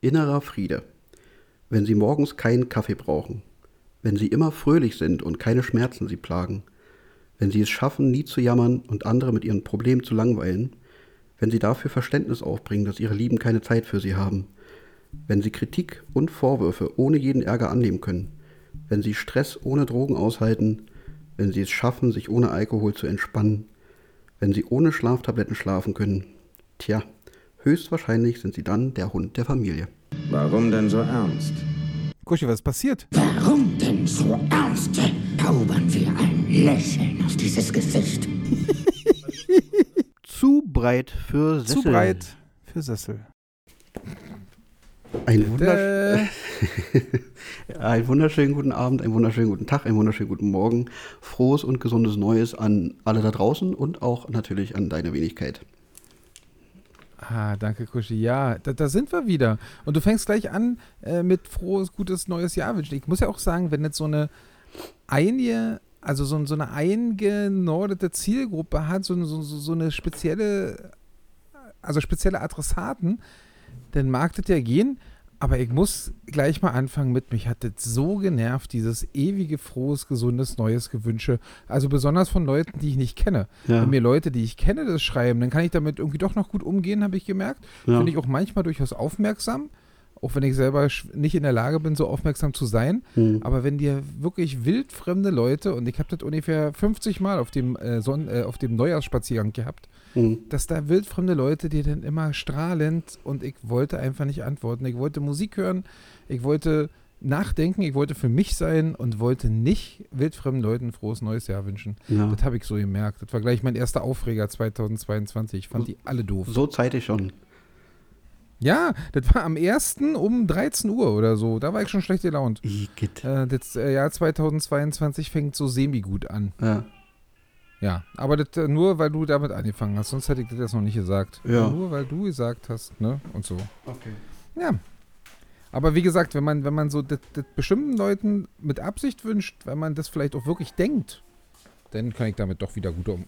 innerer Friede. Wenn Sie morgens keinen Kaffee brauchen. Wenn Sie immer fröhlich sind und keine Schmerzen Sie plagen. Wenn Sie es schaffen, nie zu jammern und andere mit ihren Problemen zu langweilen. Wenn Sie dafür Verständnis aufbringen, dass Ihre Lieben keine Zeit für Sie haben. Wenn Sie Kritik und Vorwürfe ohne jeden Ärger annehmen können. Wenn Sie Stress ohne Drogen aushalten. Wenn Sie es schaffen, sich ohne Alkohol zu entspannen. Wenn Sie ohne Schlaftabletten schlafen können. Tja, höchstwahrscheinlich sind Sie dann der Hund der Familie. Warum denn so ernst? Kuschi, was ist passiert? Warum denn so ernst? Zaubern wir ein Lächeln auf dieses Gesicht. Zu breit für Sessel. Zu breit für Sessel. Ein, wundersch ein wunderschönen guten Abend, einen wunderschönen guten Tag, einen wunderschönen guten Morgen. Frohes und gesundes Neues an alle da draußen und auch natürlich an deine Wenigkeit. Ah, danke, Kuschi. Ja, da, da, sind wir wieder. Und du fängst gleich an äh, mit frohes, gutes neues Jahr wünschen. Ich muss ja auch sagen, wenn jetzt so eine einige, also so, so eine eingenordete Zielgruppe hat, so, so, so eine spezielle, also spezielle Adressaten, dann mag das ja gehen. Aber ich muss gleich mal anfangen mit, mich hat das so genervt, dieses ewige, frohes, gesundes, neues Gewünsche. Also besonders von Leuten, die ich nicht kenne. Ja. Wenn mir Leute, die ich kenne, das schreiben, dann kann ich damit irgendwie doch noch gut umgehen, habe ich gemerkt. Ja. Finde ich auch manchmal durchaus aufmerksam. Auch wenn ich selber nicht in der Lage bin, so aufmerksam zu sein. Mhm. Aber wenn dir wirklich wildfremde Leute, und ich habe das ungefähr 50 Mal auf dem, äh, Son äh, auf dem Neujahrsspaziergang gehabt, Mhm. Dass da wildfremde Leute, die dann immer strahlend und ich wollte einfach nicht antworten. Ich wollte Musik hören, ich wollte nachdenken, ich wollte für mich sein und wollte nicht wildfremden Leuten ein frohes neues Jahr wünschen. Ja. Das habe ich so gemerkt. Das war gleich mein erster Aufreger 2022. Ich fand die alle doof. So zeitig schon. Ja, das war am 1. um 13 Uhr oder so. Da war ich schon schlecht gelaunt. Äh, das äh, Jahr 2022 fängt so semi-gut an. Ja. Ja, aber das, äh, nur weil du damit angefangen hast, sonst hätte ich das jetzt noch nicht gesagt. Ja. Nur weil du gesagt hast, ne? Und so. Okay. Ja. Aber wie gesagt, wenn man, wenn man so das, das bestimmten Leuten mit Absicht wünscht, wenn man das vielleicht auch wirklich denkt, dann kann ich damit doch wieder guter,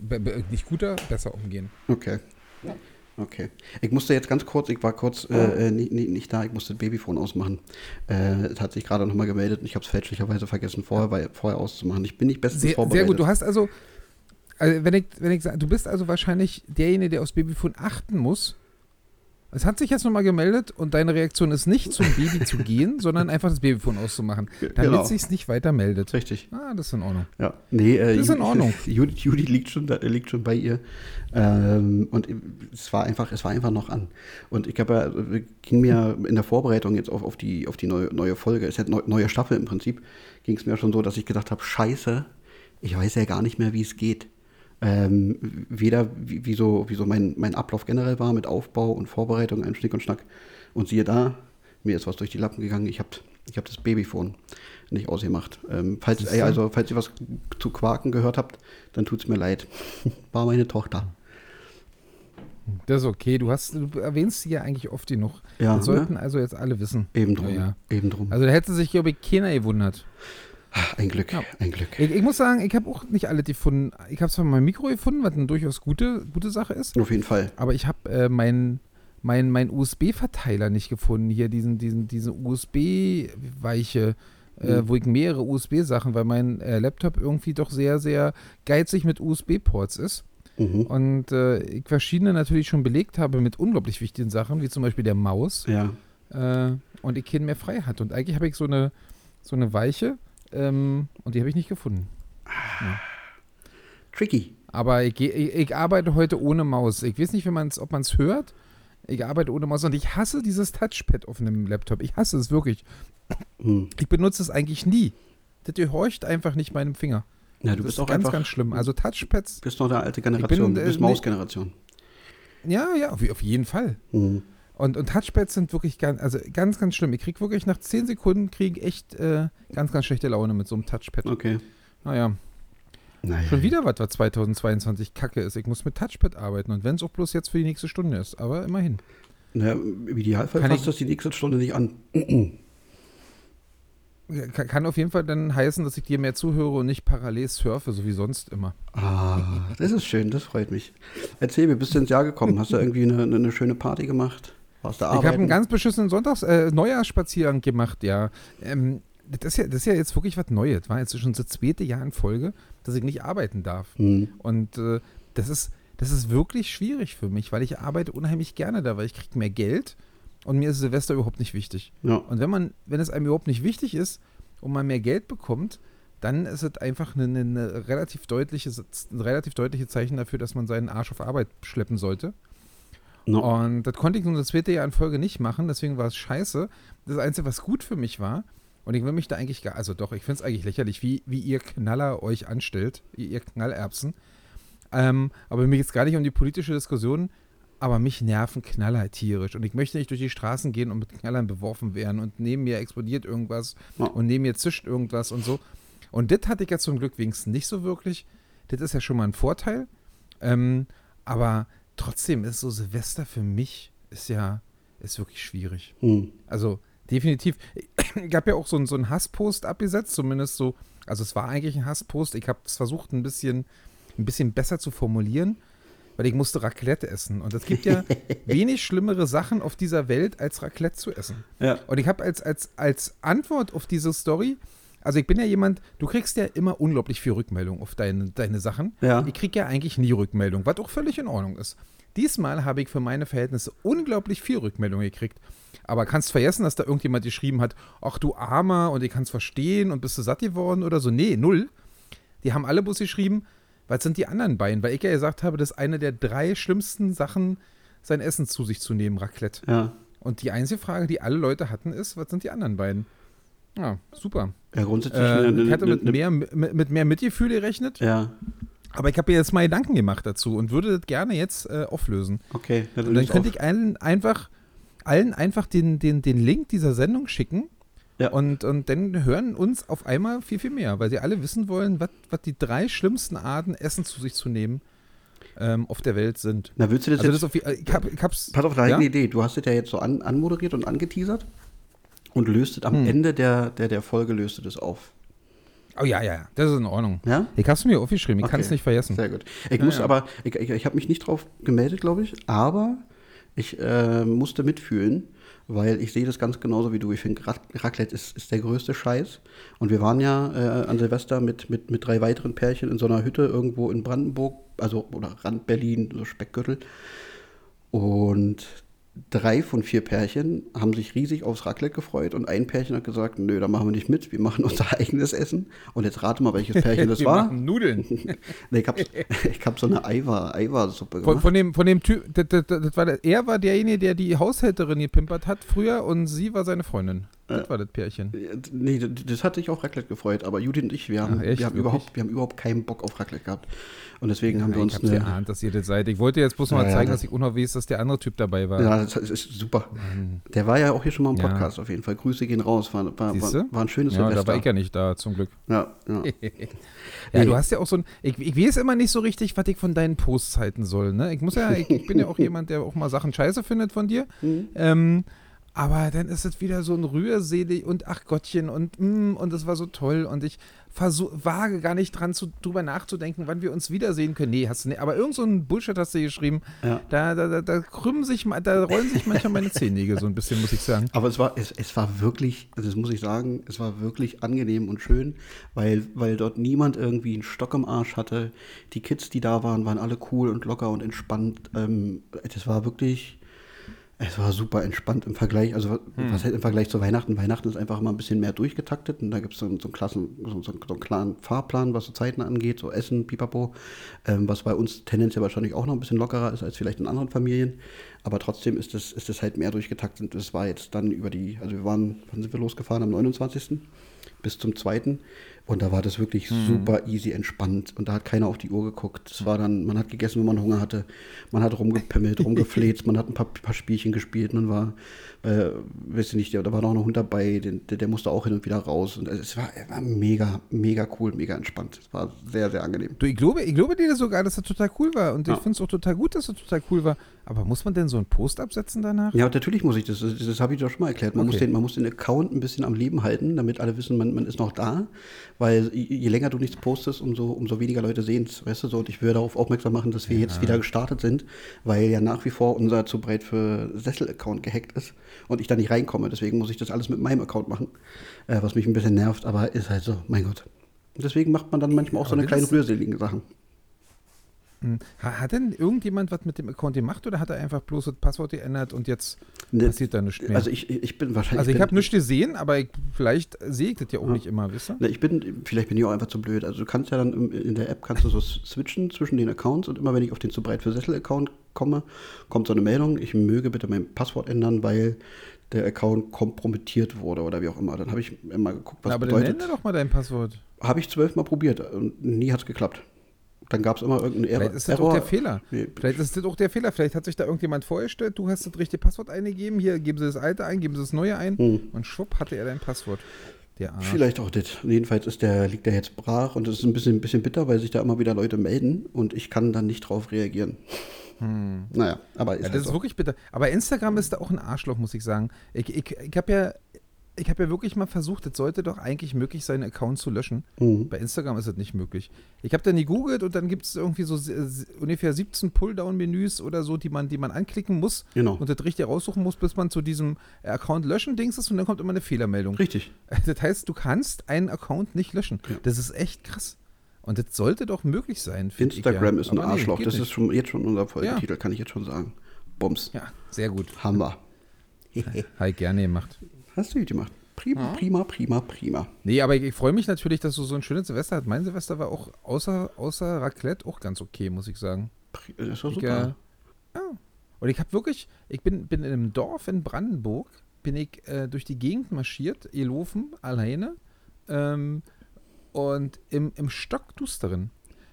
nicht guter, besser umgehen. Okay. Okay. Ich musste jetzt ganz kurz, ich war kurz äh, äh nicht, nicht, da, ich musste das Babyphone ausmachen. Äh, es hat sich gerade nochmal gemeldet und ich habe es fälschlicherweise vergessen, vorher, weil, vorher auszumachen. Ich bin nicht bestens sehr, vorbereitet. Sehr gut, du hast also, also wenn ich, wenn ich sage, du bist also wahrscheinlich derjenige, der aufs Babyphone achten muss. Es hat sich jetzt nochmal gemeldet und deine Reaktion ist nicht zum Baby zu gehen, sondern einfach das Babyphone auszumachen, damit genau. sich es nicht weiter meldet. Richtig. Ah, das ist in Ordnung. Ja, nee, äh, das ist in Ordnung. Judy, Judy liegt, schon da, liegt schon bei ihr ähm, und es war einfach, es war einfach noch an. Und ich habe ja, ging mir in der Vorbereitung jetzt auf, auf die, auf die neue, neue Folge, es ist ja neue Staffel im Prinzip, ging es mir schon so, dass ich gedacht habe, Scheiße, ich weiß ja gar nicht mehr, wie es geht ähm, weder wie, wie, so, wie so mein, mein Ablauf generell war mit Aufbau und Vorbereitung, ein Schnick und Schnack. Und siehe da, mir ist was durch die Lappen gegangen. Ich habe ich hab das Babyphone nicht ausgemacht. Ähm, falls, ey, also, falls ihr was zu Quaken gehört habt, dann tut es mir leid. War meine Tochter. Das ist okay. Du, hast, du erwähnst sie ja eigentlich oft genug. Ja, das sollten ne? also jetzt alle wissen. Eben drum. Ja, ja. Eben drum. Also da hätte sich, glaube ich, keiner gewundert. Ein Glück, ja. ein Glück. Ich, ich, muss sagen, ich habe auch nicht alle gefunden. Ich habe zwar mein Mikro gefunden, was eine durchaus gute, gute Sache ist. Auf jeden Fall. Aber ich habe äh, meinen mein, mein USB-Verteiler nicht gefunden. Hier diesen, diesen, diese USB-Weiche, äh, mhm. wo ich mehrere USB-Sachen, weil mein äh, Laptop irgendwie doch sehr, sehr geizig mit USB-Ports ist. Mhm. Und äh, ich verschiedene natürlich schon belegt habe mit unglaublich wichtigen Sachen, wie zum Beispiel der Maus. Ja. Äh, und ich keinen mehr frei hat. Und eigentlich habe ich so eine, so eine Weiche, ähm, und die habe ich nicht gefunden. Ja. Tricky. Aber ich, ich, ich, arbeite heute ohne Maus. Ich weiß nicht, man's, ob man es hört. Ich arbeite ohne Maus und ich hasse dieses Touchpad auf einem Laptop. Ich hasse es wirklich. Hm. Ich benutze es eigentlich nie. Das gehorcht einfach nicht meinem Finger. Ja, du das bist auch ganz, einfach, ganz schlimm. Also Touchpads. Bist noch der alte Generation. Bin, du bist äh, Mausgeneration. Ja, ja, auf, auf jeden Fall. Mhm. Und, und Touchpads sind wirklich ganz, also ganz, ganz schlimm. Ich kriege wirklich nach 10 Sekunden kriege echt äh, ganz, ganz schlechte Laune mit so einem Touchpad. Okay. Naja. naja. Schon wieder was, was 2022 kacke ist. Ich muss mit Touchpad arbeiten und wenn es auch bloß jetzt für die nächste Stunde ist. Aber immerhin. Naja, im Idealfall fasst das die nächste Stunde nicht an. Kann, kann auf jeden Fall dann heißen, dass ich dir mehr zuhöre und nicht parallel surfe, so wie sonst immer. Ah, das ist schön, das freut mich. Erzähl mir, bist du ins Jahr gekommen? Hast du irgendwie eine, eine schöne Party gemacht? Ich habe einen ganz beschissenen Sonntags äh, Neujahrsspaziergang gemacht, ja. Ähm, das, ist ja. Das ist ja jetzt wirklich was Neues. War jetzt schon das zweite Jahr in Folge, dass ich nicht arbeiten darf. Hm. Und äh, das ist das ist wirklich schwierig für mich, weil ich arbeite unheimlich gerne da, weil ich kriege mehr Geld und mir ist Silvester überhaupt nicht wichtig. Ja. Und wenn man, wenn es einem überhaupt nicht wichtig ist und man mehr Geld bekommt, dann ist es einfach eine, eine relativ deutliche, ein relativ deutliche Zeichen dafür, dass man seinen Arsch auf Arbeit schleppen sollte. No. Und das konnte ich nun das zweite Jahr in Folge nicht machen, deswegen war es scheiße. Das Einzige, was gut für mich war, und ich will mich da eigentlich gar, also doch, ich finde es eigentlich lächerlich, wie, wie ihr Knaller euch anstellt, ihr, Knallerbsen. Ähm, aber mir geht es gar nicht um die politische Diskussion, aber mich nerven Knaller tierisch. Und ich möchte nicht durch die Straßen gehen und mit Knallern beworfen werden und neben mir explodiert irgendwas Ja. und neben mir zischt irgendwas und so. Und das hatte ich ja zum Glück wenigstens nicht so wirklich. Das ist ja schon mal ein Vorteil. Ähm, aber trotzdem ist so Silvester für mich ist ja ist wirklich schwierig. Hm. Also definitiv. Ich habe ja auch so, einen- so einen Hasspost abgesetzt, zumindest so. Also es war eigentlich ein Hasspost. Ich habe es versucht, ein bisschen, ein bisschen besser zu formulieren, weil ich musste Raclette essen. Und es gibt ja wenig schlimmere Sachen auf dieser Welt, als Raclette zu essen. Ja. Und ich habe als, als, als Antwort auf diese Story, also ich bin ja jemand, du kriegst ja immer unglaublich viel Rückmeldung auf deine, deine Sachen. Ja. Ich krieg ja eigentlich nie Rückmeldung, was auch völlig in Ordnung ist. Diesmal habe ich für meine Verhältnisse unglaublich viel Rückmeldung gekriegt. Aber kannst vergessen, dass da irgendjemand geschrieben hat, ach du Armer und ich kann es verstehen und bist du satt geworden oder so. Nee, null. Die haben alle bloß geschrieben, was sind die anderen beiden? Weil ich ja gesagt habe, das ist eine der drei schlimmsten Sachen, sein Essen zu sich zu nehmen, Raclette. Ja. Und die einzige Frage, die alle Leute hatten, ist, was sind die anderen beiden? Ja, super. Ja, grundsätzlich. Äh, eine- ich hatte eine- mit eine- mehr, mit, mit mehr Mitgefühl gerechnet, Ja, aber ich habe mir jetzt mal Gedanken gemacht dazu und würde das gerne jetzt äh, auflösen. okay. Ja, Und dann könnte auf. ich allen einfach, allen einfach den, den, den Link dieser Sendung schicken Ja. und, und dann hören uns auf einmal viel, viel mehr, weil sie alle wissen wollen, was, die drei schlimmsten Arten, Essen zu sich zu nehmen, ähm, auf der Welt sind. Na, willst du das Also jetzt. das auf, je- ich, hab, ich hab's. pass auf, ich ja? eine Idee. Du hast es ja jetzt so an, anmoderiert und angeteasert und löst es am Hm. Ende der, der, der Folge löst du das auf. Oh ja, ja, ja, das ist in Ordnung. Ja? Ich hab's mir aufgeschrieben, ich kann es Okay. nicht vergessen. Sehr gut. Ich Ja, muss ja. aber, ich, ich, ich habe mich nicht drauf gemeldet, glaube ich, aber ich äh, musste mitfühlen, weil ich sehe das ganz genauso wie du. Ich finde, Rac- Raclette ist, ist der größte Scheiß. Und wir waren ja äh, an Silvester mit, mit, mit drei weiteren Pärchen in so einer Hütte irgendwo in Brandenburg, also oder Rand Berlin, so Speckgürtel. Und drei von vier Pärchen haben sich riesig aufs Raclette gefreut und ein Pärchen hat gesagt, nö, da machen wir nicht mit, wir machen unser eigenes Essen. Und jetzt rate mal, welches Pärchen das Wir war. machen Nudeln. Nee, ich habe hab so eine Eiweiß, Eiweißsuppe Von, gemacht. von dem, von dem Typ, das, das, das war der, er war derjenige, der die Haushälterin gepimpert hat früher und sie war seine Freundin. Das war das Pärchen. Nee, das, das hat sich auf Raclette gefreut, aber Judith und ich, wir haben, Ach, echt? wir haben, Wirklich? überhaupt, wir haben überhaupt keinen Bock auf Raclette gehabt. Und deswegen haben wir uns ich hab's eine. geahnt, dass ihr das seid. Ich wollte jetzt bloß mal Ja, ja, zeigen, das- dass ich unverwies, dass der andere Typ dabei war. Ja, das ist super. Der war ja auch hier schon mal im Ja. Podcast auf jeden Fall. Grüße gehen raus. War, war, war, war ein schönes ja, da Silvester. war ich ja nicht da, zum Glück. ja, ja. Ja, du hast ja auch so ein. Ich, ich weiß immer nicht so richtig, was ich von deinen Posts halten soll. Ne? Ich muss ja, ich, ich bin ja auch jemand, der auch mal Sachen scheiße findet von dir. Mhm. Ähm, aber dann ist es wieder so ein Rührselig und ach Gottchen und mm, und es war so toll und ich versuch, wage gar nicht dran zu, drüber nachzudenken, wann wir uns wiedersehen können. Nee, hast du nicht. Aber irgend so ein Bullshit hast du geschrieben. Ja. Da, da, da, da krümmen sich, da rollen sich manchmal meine Zehennägel so ein bisschen, muss ich sagen. Aber es war, es, es war wirklich, also das muss ich sagen, es war wirklich angenehm und schön, weil, weil dort niemand irgendwie einen Stock im Arsch hatte. Die Kids, die da waren, waren alle cool und locker und entspannt. Ähm, das war wirklich, es war super entspannt im Vergleich. Also was halt im Vergleich zu Weihnachten? Weihnachten ist einfach immer ein bisschen mehr durchgetaktet und da gibt es so, einen- so so, so, einen klaren Fahrplan, was so Zeiten angeht, so Essen, Pipapo, ähm, was bei uns tendenziell wahrscheinlich auch noch ein bisschen lockerer ist als vielleicht in anderen Familien. Aber trotzdem ist das, ist das halt mehr durchgetaktet. Und das war jetzt dann über die, also wir waren, wann sind wir losgefahren? Am 29. bis zum 2. Und da war das wirklich super easy entspannt. Und da hat keiner auf die Uhr geguckt. Es war dann, man hat gegessen, wenn man Hunger hatte. Man hat rumgepimmelt, rumgefleht, man hat ein paar, paar Spielchen gespielt. Man war, äh, weiß ich nicht, da war noch ein Hund dabei, den, der, der musste auch hin und wieder raus. Und es war, es war mega, mega cool, mega entspannt. Es war sehr, sehr angenehm. Du, ich glaube, ich glaube dir sogar, dass das total cool war. Und Ja. ich finde es auch total gut, dass das total cool war. Aber muss man denn so einen Post absetzen danach? Ja, natürlich muss ich das. Das, das habe ich doch schon mal erklärt. Man, muss Okay. den, man muss den Account ein bisschen am Leben halten, damit alle wissen, man, man ist noch da. Weil je länger du nichts postest, umso, umso weniger Leute sehen es, weißt du so. Und ich würde darauf aufmerksam machen, dass wir jetzt wieder gestartet sind, weil ja nach wie vor unser zu breit für Sessel-Account gehackt ist und ich da nicht reinkomme. Deswegen muss ich das alles mit meinem Account machen, äh, was mich ein bisschen nervt, aber ist halt so, mein Gott. Deswegen macht man dann manchmal auch so Aber eine das kleine rührseligen Sachen. Hm. Ha- Hat denn irgendjemand was mit dem Account gemacht oder hat er einfach bloß das Passwort geändert und jetzt Ne, passiert da nichts mehr? Also ich, ich bin wahrscheinlich. Also ich habe nichts gesehen, aber ich, vielleicht sehe ich das ja auch Ja. nicht immer, wisst ihr? Ne, ich bin, vielleicht bin ich auch einfach zu blöd. Also du kannst ja dann im, in der App kannst du so switchen zwischen den Accounts und immer wenn ich auf den zu breit für Sessel Account komme, kommt so eine Meldung, ich möge bitte mein Passwort ändern, weil der Account kompromittiert wurde oder wie auch immer. Dann habe ich immer geguckt, was Na, aber dann bedeutet. ändere doch mal dein Passwort. Habe ich zwölfmal probiert und nie hat es geklappt. Dann gab es immer irgendeinen Error. Vielleicht ist das auch der Fehler. Nee, Vielleicht ist das auch der Fehler. Vielleicht hat sich da irgendjemand vorgestellt, du hast das richtige Passwort eingegeben, hier geben sie das alte ein, geben sie das neue ein Hm. und schwupp hatte er dein Passwort. Der. Vielleicht auch das. Jedenfalls ist der, liegt der jetzt brach und es ist ein bisschen, ein bisschen bitter, weil sich da immer wieder Leute melden und ich kann dann nicht drauf reagieren. Naja, aber ist Hm. Ja, halt das ist so. wirklich bitter. Aber Instagram ist da auch ein Arschloch, muss ich sagen. Ich, ich, ich habe ja, ich hab ja wirklich mal versucht, es sollte doch eigentlich möglich sein, einen Account zu löschen. Mhm. Bei Instagram ist das nicht möglich. Ich habe dann gegoogelt und dann gibt es irgendwie so ungefähr 17 Pulldown-Menüs oder so, die man, die man anklicken muss Genau. und das richtig raussuchen muss, bis man zu diesem Account löschen Dings ist und dann kommt immer eine Fehlermeldung. Richtig. Das heißt, du kannst einen Account nicht löschen. Ja. Das ist echt krass. Und das sollte doch möglich sein. ich ja. Instagram ist ein Aber nee, Arschloch. geht das nicht. ist schon, jetzt schon unser Folgetitel, kann ich jetzt schon sagen. Bums. Ja, sehr gut. Hammer. Halt gerne gemacht. Hast du gut gemacht. Prima, prima, prima, prima. Nee, aber ich, ich freue mich natürlich, dass du so ein schönes Silvester hast. Mein Silvester war auch außer, außer Raclette auch ganz okay, muss ich sagen. Pri- Das doch Ich, super. äh, ja. Und ich habe wirklich, ich bin, bin in einem Dorf in Brandenburg, bin ich äh, durch die Gegend marschiert, gelaufen, alleine ähm, und im, im Stockdusteren.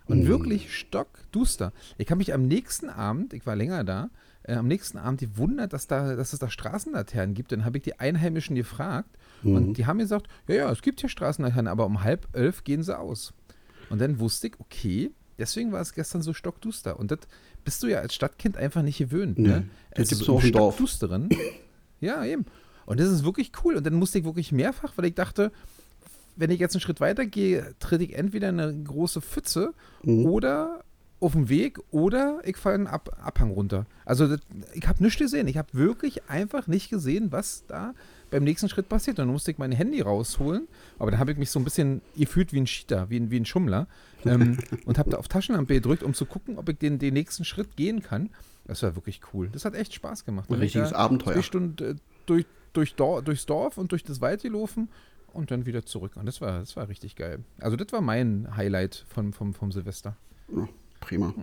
Und Mm. wirklich stockduster. Ich habe mich am nächsten Abend, ich war länger da, äh, am nächsten Abend gewundert, dass, da, dass es da Straßenlaternen gibt. Dann habe ich die Einheimischen gefragt und die haben gesagt, ja, ja, es gibt hier Straßenlaternen, aber um halb elf gehen sie aus. Und dann wusste ich, okay, deswegen war es gestern so stockduster. Und das bist du ja als Stadtkind einfach nicht gewöhnt. Nee, Ne? Also so Dorf. Stockdusteren. ja, eben. Und das ist wirklich cool. Und dann musste ich wirklich mehrfach, weil ich dachte, wenn ich jetzt einen Schritt weiter gehe, tritt ich entweder in eine große Pfütze Mhm. oder auf dem Weg oder ich falle einen Ab Abhang runter. Also das, ich habe nichts gesehen. Ich habe wirklich einfach nicht gesehen, was da beim nächsten Schritt passiert. Dann musste ich mein Handy rausholen. Aber dann habe ich mich so ein bisschen gefühlt wie ein Cheater, wie ein, wie ein Schummler. Ähm, und habe da auf Taschenlampe gedrückt, um zu gucken, ob ich den, den nächsten Schritt gehen kann. Das war wirklich cool. Das hat echt Spaß gemacht. Ein richtiges Abenteuer. Zwei Stunden äh, durch, durch Dor durchs Dorf und durch das Wald gelaufen und dann wieder zurück. Und das war, das war richtig geil. Also das war mein Highlight vom, vom, vom Silvester. Ja, prima.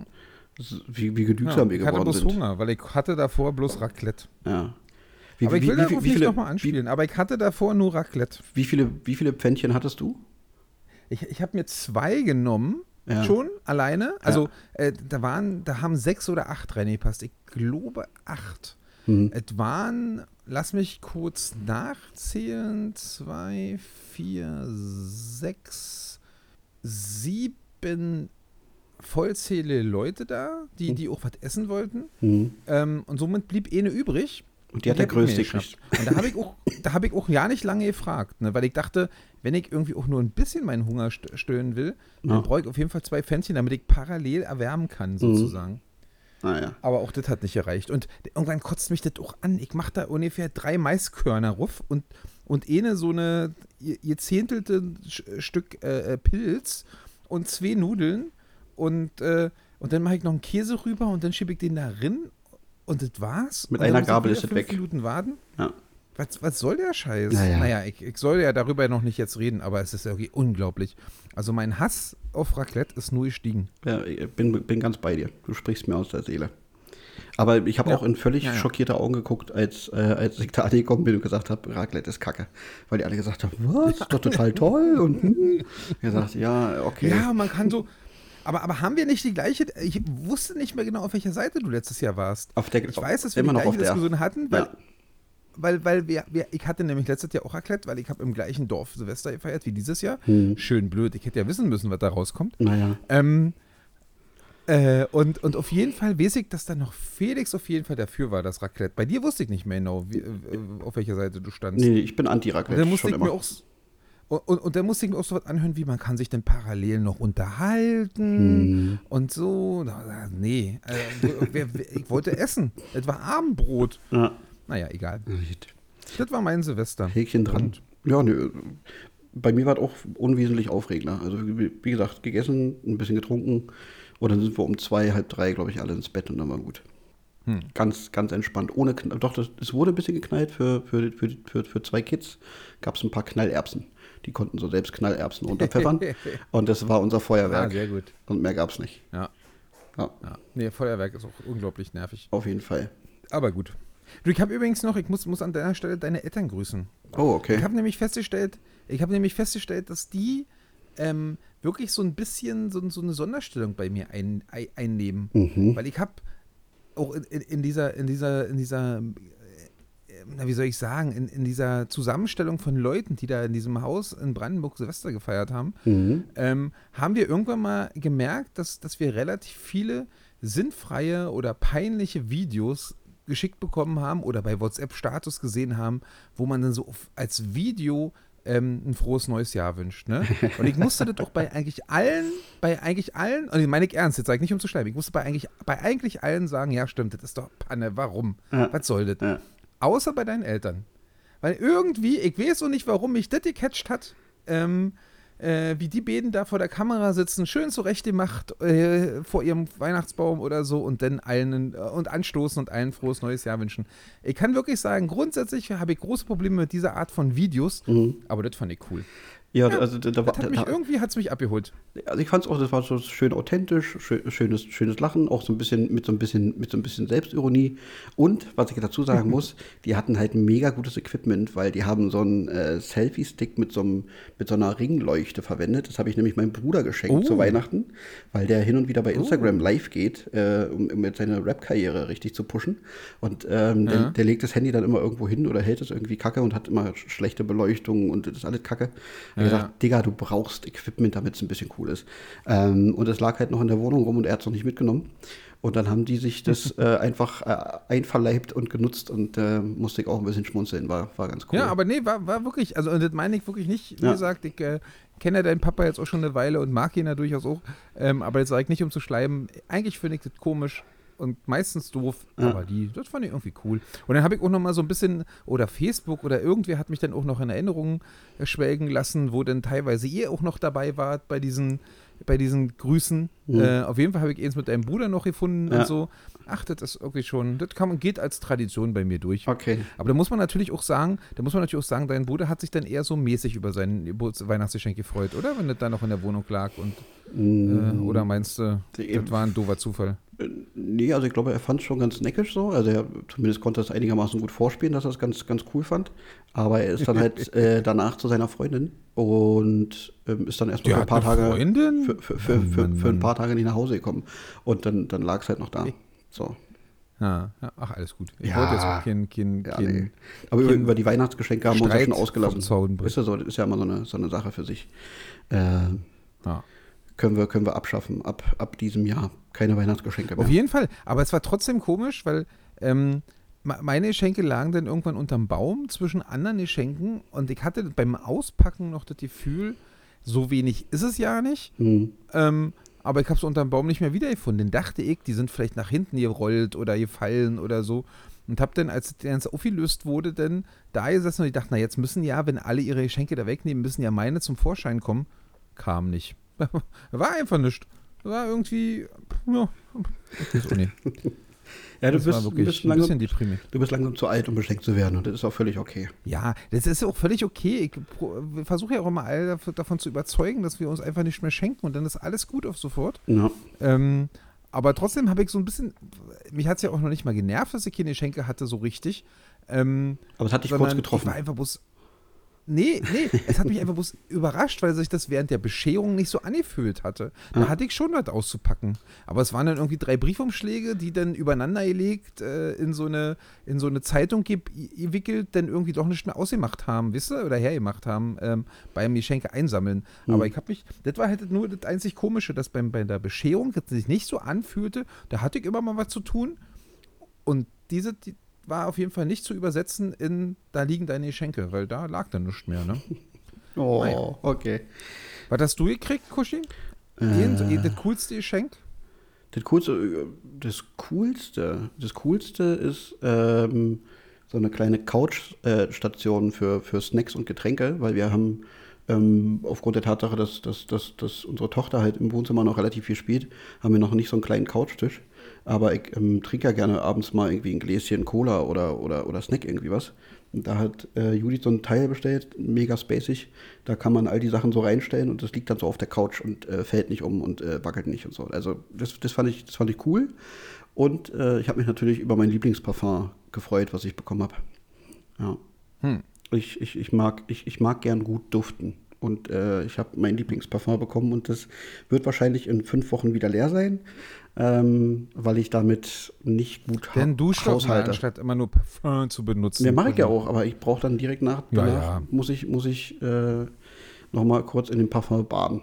Ist, wie, wie genügsam wir ich hatte geworden bloß sind. Hunger, weil ich hatte davor bloß Raclette. Ja. Wie, aber ich will wie, darauf wie, nicht nochmal anspielen. aber ich hatte davor nur Raclette. wie, viele, wie viele Pfännchen hattest du? Ich, ich habe mir zwei genommen, Ja. schon alleine. Also äh, da waren, da haben sechs oder acht reingepasst. Ich glaube acht. Mhm. Es waren, lass mich kurz nachzählen, zwei, vier, sechs, sieben vollzähle Leute da, die, die auch was essen wollten. Mhm. Ähm, und somit blieb eine übrig. Und die hat der hab Größte gekriegt. Und da habe ich auch, da habe ich auch ja nicht lange gefragt, ne, weil ich dachte, wenn ich irgendwie auch nur ein bisschen meinen Hunger st stillen will, Ja. dann brauche ich auf jeden Fall zwei Pfännchen, damit ich parallel erwärmen kann, sozusagen. Naja. Aber auch das hat nicht gereicht. Und irgendwann kotzt mich das auch an. Ich mache da ungefähr drei Maiskörner ruf und, und eine so eine gezehntelte Sch- Stück äh, äh, Pilz und zwei Nudeln und, äh, und dann mache ich noch einen Käse rüber und dann schiebe ich den da rein und das war's. Mit einer Gabel ist es fünf weg. Minuten warten. Ja. Was, was soll der Scheiß? Naja. Naja, ich, ich soll ja darüber noch nicht jetzt reden, aber es ist irgendwie unglaublich. Also mein Hass auf Raclette ist nur gestiegen. Ja, ich bin, bin ganz bei dir. Du sprichst mir aus der Seele. Aber ich habe Ja. auch in völlig Ja, schockierte Augen geguckt, als, äh, als ich da angekommen bin und gesagt habe, Raclette ist kacke. Weil die alle gesagt haben, was, ist doch total toll. Und hm. Gesagt, ja, okay. Ja, man kann so. Aber, aber haben wir nicht die gleiche. Ich wusste nicht mehr genau, auf welcher Seite du letztes Jahr warst. Auf der- ich weiß, dass wir die noch gleiche. Diskussion hatten, weil, Ja. weil, weil wir, wir, ich hatte nämlich letztes Jahr auch erklärt, weil ich habe im gleichen Dorf Silvester gefeiert wie dieses Jahr. Hm. Schön blöd. Ich hätte ja wissen müssen, was da rauskommt. Naja. Ähm, äh, und, und auf jeden Fall weiß ich, dass da noch Felix auf jeden Fall dafür war, das Raclette. Bei dir wusste ich nicht mehr genau, wie, äh, auf welcher Seite du standst. Nee, ich bin Anti-Raclette dann musste schon ich immer. mir auch. Und, und, und dann musste ich mir auch so was anhören, wie man kann sich denn parallel noch unterhalten Hm. und so. Nee, wer, ich wollte essen. Es war Abendbrot. Ja. Naja, egal. Das war mein Silvester. Häkchen dran. Und- Ja, nö. Bei mir war es auch unwesentlich aufregender. Also wie gesagt, gegessen, ein bisschen getrunken und dann sind wir um zwei, halb drei, glaube ich, alle ins Bett und dann war gut. Hm. Ganz, ganz entspannt. Ohne Doch, es wurde ein bisschen geknallt für, für, für, für, für zwei Kids. Gab es ein paar Knallerbsen. Die konnten so selbst Knallerbsen runterpfeffern. und das war unser Ah, Feuerwerk. sehr gut. und mehr gab es nicht. Ja. Ja, ja. Nee, Feuerwerk ist auch unglaublich nervig. auf jeden Fall. Aber gut. Du, ich habe übrigens noch, ich muss, muss an deiner Stelle deine Eltern grüßen. Oh, okay. Ich habe nämlich festgestellt, ich habe nämlich festgestellt, dass die ähm, wirklich so ein bisschen so, so eine Sonderstellung bei mir ein, ein, einnehmen. Mhm. Weil ich habe auch in, in, dieser, in dieser, in dieser, na, wie soll ich sagen, in, in dieser Zusammenstellung von Leuten, die da in diesem Haus in Brandenburg Silvester gefeiert haben, Mhm. ähm, haben wir irgendwann mal gemerkt, dass, dass wir relativ viele sinnfreie oder peinliche Videos geschickt bekommen haben oder bei WhatsApp-Status gesehen haben, wo man dann so als Video ähm, ein frohes neues Jahr wünscht. Ne? Und ich musste das auch bei eigentlich allen, bei eigentlich allen, und ich meine ich ernst, jetzt sage ich nicht um zu schleimen, ich musste bei eigentlich, bei eigentlich allen sagen, ja stimmt, das ist doch Panne, warum? Ja. Was soll das? Ja. Außer bei deinen Eltern. Weil irgendwie, ich weiß auch nicht, warum mich das gecatcht hat, ähm, äh, wie die beiden da vor der Kamera sitzen, schön zurechtgemacht äh, vor ihrem Weihnachtsbaum oder so und dann allen äh, und anstoßen und allen frohes neues Jahr wünschen. Ich kann wirklich sagen, grundsätzlich habe ich große Probleme mit dieser Art von Videos, aber das fand ich cool. Ja, also da, da, hat mich, da, irgendwie hat es mich abgeholt. also ich fand es auch, das war so schön authentisch, schön, schönes, schönes Lachen, auch so ein bisschen mit so ein bisschen mit so ein bisschen Selbstironie. Und was ich dazu sagen muss, die hatten halt ein mega gutes Equipment, weil die haben so einen äh, Selfie-Stick mit so einem mit so einer Ringleuchte verwendet. Das habe ich nämlich meinem Bruder geschenkt Oh. zu Weihnachten, weil der hin und wieder bei Instagram live geht, äh, um, um jetzt seine Rap-Karriere richtig zu pushen. Und ähm, der, Ja. der legt das Handy dann immer irgendwo hin oder hält es irgendwie kacke und hat immer sch- schlechte Beleuchtung und das ist alles kacke. Hat Ja. gesagt, Digga, du brauchst Equipment, damit es ein bisschen cool ist. Ähm, und es lag halt noch in der Wohnung rum und er hat es noch nicht mitgenommen. Und dann haben die sich das äh, einfach äh, einverleibt und genutzt und äh, musste ich auch ein bisschen schmunzeln. War, war ganz cool. Ja, aber nee, war, war wirklich, also und das meine ich wirklich nicht. Wie Ja. gesagt, ich äh, kenne deinen Papa jetzt auch schon eine Weile und mag ihn ja durchaus auch. Ähm, aber jetzt sage ich nicht, um zu schleimen. Eigentlich finde ich das komisch und meistens doof, Ja. aber die, das fand ich irgendwie cool. Und dann habe ich auch noch mal so ein bisschen, oder Facebook oder irgendwer hat mich dann auch noch in Erinnerungen schwelgen lassen, wo dann teilweise ihr auch noch dabei wart bei diesen, bei diesen Grüßen. Mhm. Äh, auf jeden Fall habe ich eins mit deinem Bruder noch gefunden Ja. und so. Ach, das ist irgendwie schon, das kann geht als Tradition bei mir durch. Okay. Aber da muss man natürlich auch sagen, da muss man natürlich auch sagen, dein Bruder hat sich dann eher so mäßig über sein Weihnachtsgeschenk gefreut, oder? Wenn das da noch in der Wohnung lag und äh, oder meinst du, Die- das war ein doofer Zufall? Äh, Nee, also ich glaube, er fand es schon ganz neckisch so. Also er zumindest konnte es einigermaßen gut vorspielen, dass er es ganz, ganz cool fand. Aber er ist dann halt äh, danach zu seiner Freundin und ähm, ist dann erstmal für ein paar Tage Freundin? für, für, für, für, für ein paar Tage nicht nach Hause gekommen. Und dann, dann lag es halt noch da. So. Ja, ja, ach, alles gut. Ich Ja. wollte jetzt auch kein, kein, Ja, kein nee. Aber über, über die Weihnachtsgeschenke haben wir uns ja schon ausgelassen. Ist ja so, das ist ja immer so eine, so eine Sache für sich. Äh, ja. können, wir, können wir abschaffen ab, ab diesem Jahr. Keine Weihnachtsgeschenke mehr. Auf jeden Fall. Aber es war trotzdem komisch, weil ähm, me- meine Geschenke lagen dann irgendwann unterm Baum zwischen anderen Geschenken und ich hatte beim Auspacken noch das Gefühl, so wenig ist es ja nicht. Hm. Ähm, aber ich habe es unterm Baum nicht mehr wiedergefunden. Dann dachte ich, die sind vielleicht nach hinten gerollt oder gefallen oder so. Und habe dann, als das Ganze aufgelöst wurde, dann da gesessen und ich dachte, na jetzt müssen ja, wenn alle ihre Geschenke da wegnehmen, müssen ja meine zum Vorschein kommen. Kam nicht. War einfach nichts. War irgendwie, ja, ich weiß auch nicht. Ja, du Das bist, wirklich bist ein langsam, bisschen deprimierend. du bist langsam zu alt, um beschenkt zu werden. Und das ist auch völlig okay. Ja, das ist auch völlig okay. Ich versuche ja auch immer alle dav- davon zu überzeugen, dass wir uns einfach nicht mehr schenken und dann ist alles gut auf sofort. Ja. Ähm, aber trotzdem habe ich so ein bisschen, mich hat es ja auch noch nicht mal genervt, dass ich keine Geschenke hatte, so richtig. Ähm, Aber es hat dich kurz getroffen. Ich war einfach bloß. Nee, nee, es hat mich einfach bloß überrascht, weil sich das während der Bescherung nicht so angefühlt hatte. Da Ja. hatte ich schon was auszupacken. Aber es waren dann irgendwie drei Briefumschläge, die dann übereinander gelegt äh, in, so eine, in so eine Zeitung ge gewickelt, dann irgendwie doch nicht mehr ausgemacht haben, wisst ihr, oder hergemacht haben ähm, beim Geschenke einsammeln. Aber ich habe mich, das war halt nur das einzig Komische, dass beim, bei der Bescherung das sich nicht so anfühlte. Da hatte ich immer mal was zu tun. Und diese die war auf jeden Fall nicht zu übersetzen in, da liegen deine Geschenke, weil da lag dann nichts mehr, ne? Oh, Naja. okay. Was hast du gekriegt, Kuschi? Äh, Das coolste Geschenk? Das coolste, das coolste, das coolste ist ähm, so eine kleine Couch-Station für, für Snacks und Getränke, weil wir haben ähm, aufgrund der Tatsache, dass, dass, dass, dass unsere Tochter halt im Wohnzimmer noch relativ viel spielt, haben wir noch nicht so einen kleinen Couchtisch. Aber ich ähm, trinke ja gerne abends mal irgendwie ein Gläschen Cola oder, oder, oder Snack irgendwie was. Und da hat äh, Judith so ein Teil bestellt, mega spacig. Da kann man all die Sachen so reinstellen und das liegt dann so auf der Couch und äh, fällt nicht um und äh, wackelt nicht und so. Also das, das, fand, ich, das fand ich cool. Und äh, ich habe mich natürlich über mein Lieblingsparfum gefreut, was ich bekommen habe. Ja. Hm. Ich, ich, ich, mag, ich, ich mag gern gut duften. Und äh, ich habe mein Lieblingsparfum bekommen und das wird wahrscheinlich in fünf Wochen wieder leer sein, ähm, weil ich damit nicht gut ha- Denn Duschstoff haushalte. anstatt immer nur Parfum zu benutzen. Ja, mache ich ja auch, aber ich brauche dann direkt nach, Ja, danach ja. muss ich, muss ich äh, noch mal kurz in dem Parfum baden.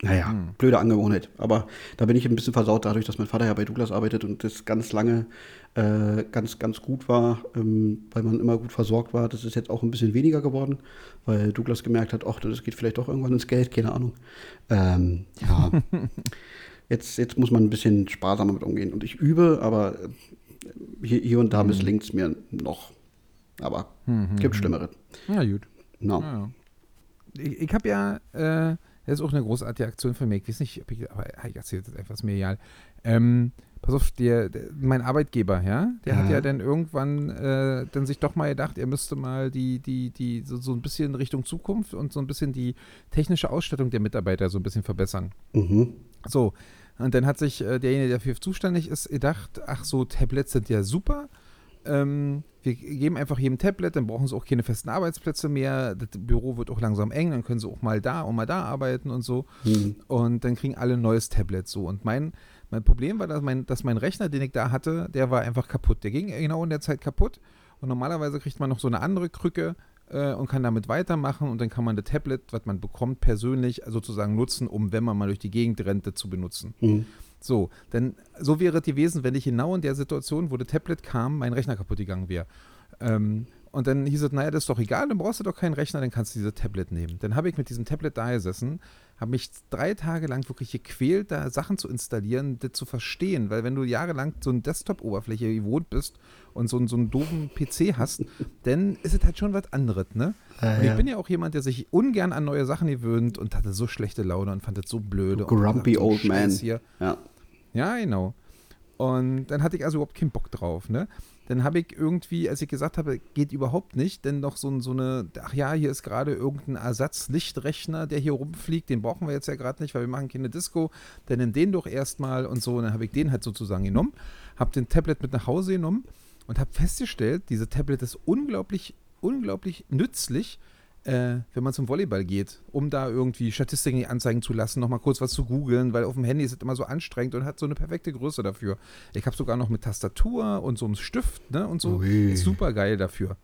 Naja, Hm. blöde Angewohnheit. Aber da bin ich ein bisschen versaut dadurch, dass mein Vater ja bei Douglas arbeitet und das ganz lange äh, ganz, ganz gut war, ähm, weil man immer gut versorgt war. Das ist jetzt auch ein bisschen weniger geworden, weil Douglas gemerkt hat, ach, das geht vielleicht doch irgendwann ins Geld, keine Ahnung. Ähm, ja, jetzt, jetzt muss man ein bisschen sparsamer mit umgehen. Und ich übe, aber äh, hier, hier und da misslingt es mir noch. Aber gibt Schlimmeres. Ja, gut. No. Ja, ja. Ich, ich habe ja, äh, das ist auch eine großartige Aktion für mich. Ich weiß nicht, ob ich, aber ich erzähle das mir egal. Ähm, pass auf, der, der, mein Arbeitgeber, ja, der hat Ja. ja dann irgendwann äh, dann sich doch mal gedacht, er müsste mal die, die, die, so, so ein bisschen Richtung Zukunft und so ein bisschen die technische Ausstattung der Mitarbeiter so ein bisschen verbessern. Mhm. So, und dann hat sich äh, derjenige, der dafür zuständig ist, gedacht, ach so, Tablets sind ja super. Ähm, wir geben einfach jedem Tablet, dann brauchen sie auch keine festen Arbeitsplätze mehr. Das Büro wird auch langsam eng, dann können sie auch mal da und mal da arbeiten und so. Mhm. Und dann kriegen alle ein neues Tablet so. Und mein, mein Problem war, dass mein, dass mein Rechner, den ich da hatte, der war einfach kaputt. Der ging genau in der Zeit kaputt. Und normalerweise kriegt man noch so eine andere Krücke äh, und kann damit weitermachen. Und dann kann man das Tablet, was man bekommt, persönlich sozusagen nutzen, um, wenn man mal durch die Gegend rennt, das zu benutzen. Mhm. So, denn so wäre es gewesen, wenn ich genau in der Situation, wo das Tablet kam, mein Rechner kaputt gegangen wäre. Ähm, und dann hieß es, naja, das ist doch egal, dann brauchst du doch keinen Rechner, dann kannst du dieses Tablet nehmen. Dann habe ich mit diesem Tablet da gesessen, habe mich drei Tage lang wirklich gequält, da Sachen zu installieren, das zu verstehen, weil wenn du jahrelang so eine Desktop-Oberfläche gewohnt bist und so, einen- so einen doofen PC hast, dann ist es halt schon was anderes, ne? und ich ja. bin ja auch jemand, der sich ungern an neue Sachen gewöhnt und hatte so schlechte Laune und fand das so blöde. Grumpy so old man. Hier. Ja. Ja, genau. Und dann hatte ich also überhaupt keinen Bock drauf, ne? Dann habe ich irgendwie, als ich gesagt habe, geht überhaupt nicht, denn noch so, so eine, ach ja, hier ist gerade irgendein Ersatzlichtrechner, der hier rumfliegt, den brauchen wir jetzt ja gerade nicht, weil wir machen keine Disco, dann nimm den doch erstmal und so. Und dann habe ich den halt sozusagen genommen, habe den Tablet mit nach Hause genommen und habe festgestellt, diese Tablet ist unglaublich, unglaublich nützlich, äh, wenn man zum Volleyball geht, um da irgendwie Statistiken anzeigen zu lassen, nochmal kurz was zu googeln, weil auf dem Handy ist es immer so anstrengend und hat so eine perfekte Größe dafür. Ich habe sogar noch mit Tastatur und so einem Stift ne, und so. Ui. Ist super geil dafür.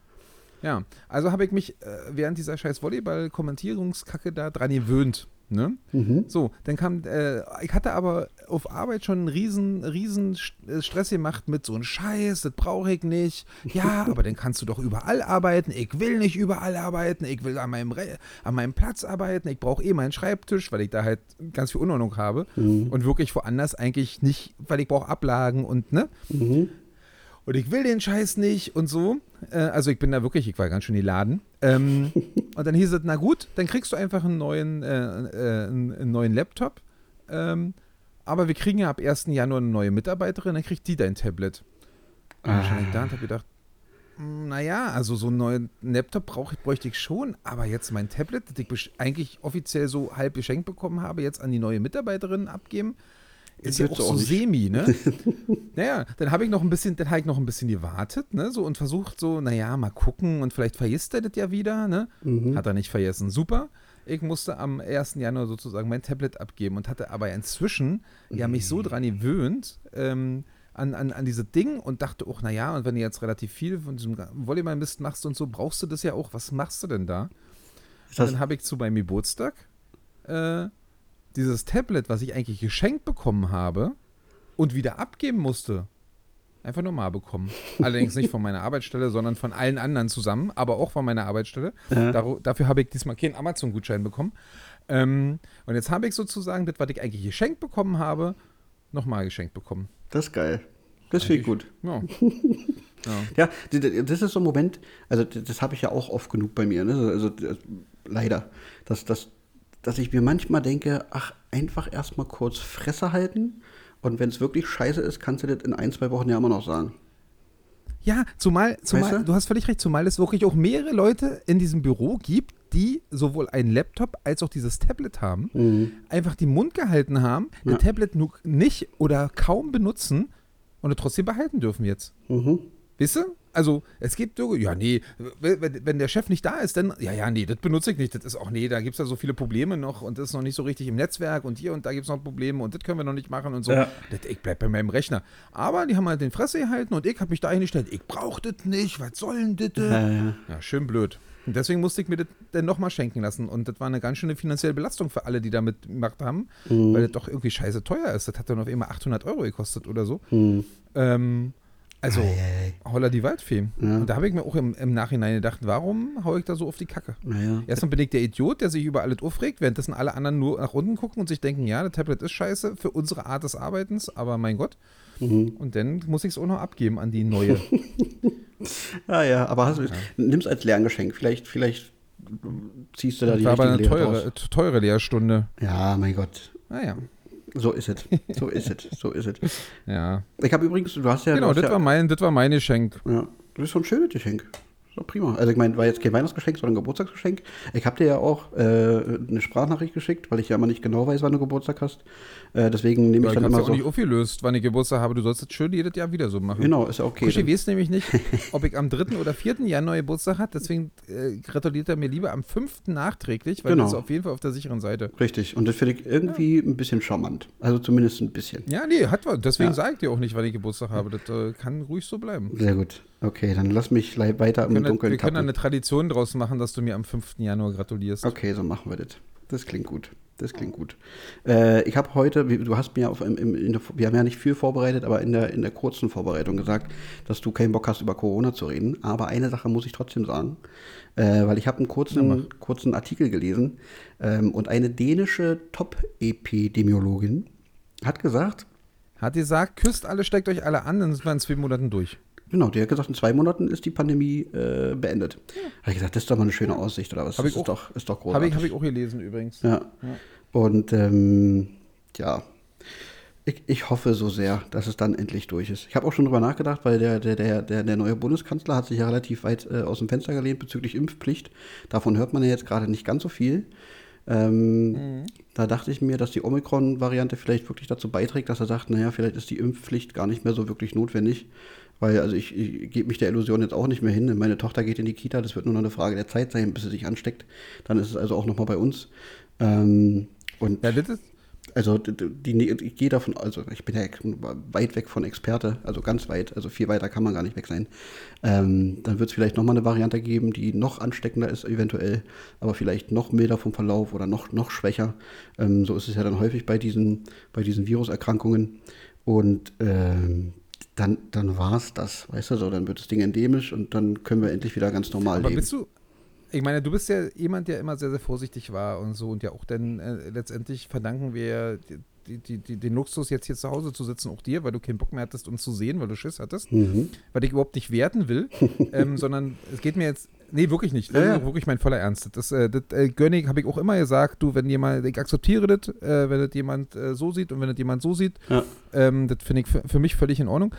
Ja, also habe ich mich äh, während dieser scheiß Volleyball-Kommentierungskacke da dran gewöhnt. Ne? Mhm. So, dann kam, äh, ich hatte aber auf Arbeit schon einen riesen, riesen äh, Stress gemacht mit so einem Scheiß, das brauche ich nicht. Ja, aber dann kannst du doch überall arbeiten. Ich will nicht überall arbeiten. Ich will an meinem, Re an meinem Platz arbeiten. Ich brauche eh meinen Schreibtisch, weil ich da halt ganz viel Unordnung habe. Und wirklich woanders eigentlich nicht, weil ich brauche Ablagen und, ne? Mhm. Und ich will den Scheiß nicht und so. Äh, also ich bin da wirklich, ich war ganz schön geladen. Ähm, und dann hieß es, na gut, dann kriegst du einfach einen neuen, äh, äh, einen, neuen Laptop. Ähm, aber wir kriegen ja ab 1. Januar eine neue Mitarbeiterin, dann kriegt die dein Tablet. Und stand ich da und habe gedacht, "Hm, naja, also so einen neuen Laptop brauch, ich- bräuchte ich schon, aber jetzt mein Tablet, das ich eigentlich offiziell so halb geschenkt bekommen habe, jetzt an die neue Mitarbeiterin abgeben, ist ja auch auch so nicht. semi, ne? naja, dann habe ich noch ein bisschen, dann habe ich noch ein bisschen gewartet, ne? So und versucht so, naja, mal gucken und vielleicht vergisst er das ja wieder, ne? Mhm. Hat er nicht vergessen. Super. Ich musste am 1. Januar sozusagen mein Tablet abgeben und hatte aber inzwischen ja mich so dran gewöhnt, ähm, an, an, an diese Ding und dachte auch, naja, und wenn du jetzt relativ viel von diesem Volleyball-Mist machst und so, brauchst du das ja auch. Was machst du denn da? Dann habe ich zu meinem Geburtstag äh, dieses Tablet, was ich eigentlich geschenkt bekommen habe und wieder abgeben musste, einfach normal bekommen. Allerdings nicht von meiner Arbeitsstelle, sondern von allen anderen zusammen, aber auch von meiner Arbeitsstelle. Ja. Daru- dafür habe ich diesmal keinen Amazon-Gutschein bekommen. Ähm, und jetzt habe ich sozusagen das, was ich eigentlich geschenkt bekommen habe, nochmal geschenkt bekommen. Das ist geil. Das finde ich gut. Ja. Ja, d- das ist so ein Moment, also das habe ich ja auch oft genug bei mir, ne? also d- leider, dass, dass, dass ich mir manchmal denke, ach, einfach erstmal kurz Fresse halten und wenn es wirklich scheiße ist, kannst du das in ein, zwei Wochen ja immer noch sagen. Ja, zumal, zumal Weißt du? du? hast völlig recht, zumal es wirklich auch mehrere Leute in diesem Büro gibt, die sowohl einen Laptop als auch dieses Tablet haben, einfach den Mund gehalten haben, Mhm. Ja. das Tablet nur nicht oder kaum benutzen und es trotzdem behalten dürfen jetzt. Mhm. Weißt du? Also, es gibt so, ja, nee, wenn, wenn der Chef nicht da ist, dann, ja, ja, nee, das benutze ich nicht. Das ist auch, nee, da gibt es ja so viele Probleme noch und das ist noch nicht so richtig im Netzwerk und hier und da gibt es noch Probleme und das können wir noch nicht machen und so. Ja. Das, ich bleib bei meinem Rechner. Aber die haben halt den Fresse gehalten und ich habe mich da eingestellt, ich brauche das nicht, was soll denn das? Ja, ja. Ja, schön blöd. Und deswegen musste ich mir das dann nochmal schenken lassen. Und das war eine ganz schöne finanzielle Belastung für alle, die da mitgemacht haben, weil das doch irgendwie scheiße teuer ist. Das hat dann auf einmal 800 Euro gekostet oder so. Ähm, also, holla die Waldfee. Ja. Und da habe ich mir auch im, im Nachhinein gedacht, warum hau ich da so auf die Kacke? Naja. Erstmal bin ich der Idiot, der sich über alles aufregt, währenddessen alle anderen nur nach unten gucken und sich denken, ja, das Tablet ist scheiße für unsere Art des Arbeitens, aber mein Gott. Mhm. Und dann muss ich es auch noch abgeben an die neue. Ja, ja, aber hast, nimm es als Lerngeschenk. Vielleicht, vielleicht ziehst du da Das die war aber eine Lehre teure, teure Lehrstunde. Ja, mein Gott. Naja, So ist es. So ist es. So ist es. ja. Ich habe übrigens, du hast ja. Genau, das ja, war mein, das war mein Geschenk. Ja, das ist so ein schönes Geschenk. Doch prima. Also ich meine, war jetzt kein Weihnachtsgeschenk, sondern ein Geburtstagsgeschenk. Ich habe dir ja auch äh, eine Sprachnachricht geschickt, weil ich ja immer nicht genau weiß, wann du Geburtstag hast. Äh, deswegen nehme Ja, ich ich dann immer ja auch so. nicht aufgelöst, wann ich Geburtstag habe. Du sollst das schön jedes Jahr wieder so machen. Genau, ist ja okay. Dann. weiß nämlich nicht, ob ich am 3. oder 4. Januar Geburtstag hat, deswegen äh, gratuliert er mir lieber am 5. nachträglich, weil Genau. das ist auf jeden Fall auf der sicheren Seite. Richtig. Und das finde ich irgendwie ein bisschen charmant. Also zumindest ein bisschen. Ja, nee, hat was. Deswegen Ja. sage ich dir auch nicht, wann ich Geburtstag habe. Das äh, kann ruhig so bleiben. Sehr gut. Okay, dann lass mich weiter im können, Dunkeln wir können tappen. eine Tradition draus machen, dass du mir am 5. Januar gratulierst. Okay, so machen wir das. Das klingt gut. Das klingt gut. Äh, ich habe heute, du hast mir auf, im, im, in der, wir haben ja nicht viel vorbereitet, aber in der, in der kurzen Vorbereitung gesagt, dass du keinen Bock hast, über Corona zu reden. Aber eine Sache muss ich trotzdem sagen, äh, weil ich habe einen kurzen, kurzen Artikel gelesen ähm, und eine dänische Top-Epidemiologin hat gesagt, Hat gesagt, küsst alle, steckt euch alle an, dann sind wir in zwei Monaten durch. Genau, die hat gesagt, in zwei Monaten ist die Pandemie äh, beendet. Habe ich gesagt, das ist doch mal eine schöne Aussicht oder was? Hab das ich ist, auch. doch, ist doch Habe großartig. ich, hab ich auch gelesen übrigens. Ja. Und ähm, ja, ich, ich hoffe so sehr, dass es dann endlich durch ist. Ich habe auch schon drüber nachgedacht, weil der, der, der, der, der neue Bundeskanzler hat sich ja relativ weit äh, aus dem Fenster gelehnt bezüglich Impfpflicht. Davon hört man ja jetzt gerade nicht ganz so viel. Ähm, Da dachte ich mir, dass die Omikron-Variante vielleicht wirklich dazu beiträgt, dass er sagt, naja, vielleicht ist die Impfpflicht gar nicht mehr so wirklich notwendig. Weil, also ich, ich gebe mich der Illusion jetzt auch nicht mehr hin. Meine Tochter geht in die Kita, das wird nur noch eine Frage der Zeit sein, bis sie sich ansteckt. Dann ist es also auch nochmal bei uns. Ähm, und Ja, das ist, also die, ich gehe davon, also ich bin ja weit weg von Experte, also ganz weit, also viel weiter kann man gar nicht weg sein. Ähm, dann wird es vielleicht nochmal eine Variante geben, die noch ansteckender ist eventuell, aber vielleicht noch milder vom Verlauf oder noch, noch schwächer. Ähm, so ist es ja dann häufig bei diesen, bei diesen Viruserkrankungen. Und ähm, dann, dann war es das, weißt du, so, dann wird das Ding endemisch und dann können wir endlich wieder ganz normal aber leben. bist du, ich meine, du bist ja jemand, der immer sehr, sehr vorsichtig war und so und ja auch dann äh, letztendlich verdanken wir die, die, die, den Luxus, jetzt hier zu Hause zu sitzen, auch dir, weil du keinen Bock mehr hattest, uns zu sehen, weil du Schiss hattest, Mhm. weil ich überhaupt nicht werten will, ähm, sondern es geht mir jetzt, nee, wirklich nicht, das ja. ist wirklich mein voller Ernst. Das, äh, das äh, gönne ich, habe ich auch immer gesagt, du, wenn jemand, ich akzeptiere das, äh, wenn das jemand äh, so sieht und wenn das jemand so sieht, Ja. ähm, das finde ich für, für mich völlig in Ordnung.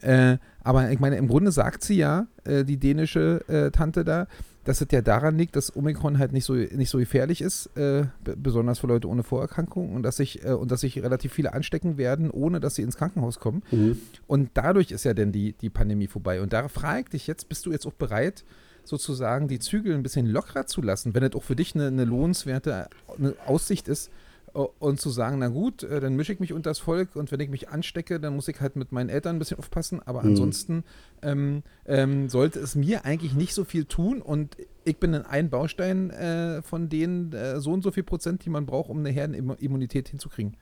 Äh, aber ich meine, im Grunde sagt sie ja, äh, die dänische Tante da, dass es ja daran liegt, dass Omikron halt nicht so, nicht so gefährlich ist, äh, besonders für Leute ohne Vorerkrankung und dass sich äh, und dass sich relativ viele anstecken werden, ohne dass sie ins Krankenhaus kommen. Mhm. Und dadurch ist ja dann die, die Pandemie vorbei. Und da frage ich dich jetzt, bist du jetzt auch bereit, sozusagen die Zügel ein bisschen lockerer zu lassen, wenn es auch für dich eine, eine lohnenswerte eine Aussicht ist, O- Und zu sagen, na gut, äh, dann mische ich mich unter das Volk und wenn ich mich anstecke, dann muss ich halt mit meinen Eltern ein bisschen aufpassen. Aber Mhm. ansonsten ähm, ähm, sollte es mir eigentlich nicht so viel tun und ich bin in ein Baustein äh, von denen äh, so und so viel Prozent, die man braucht, um eine Herdenimmunität hinzukriegen.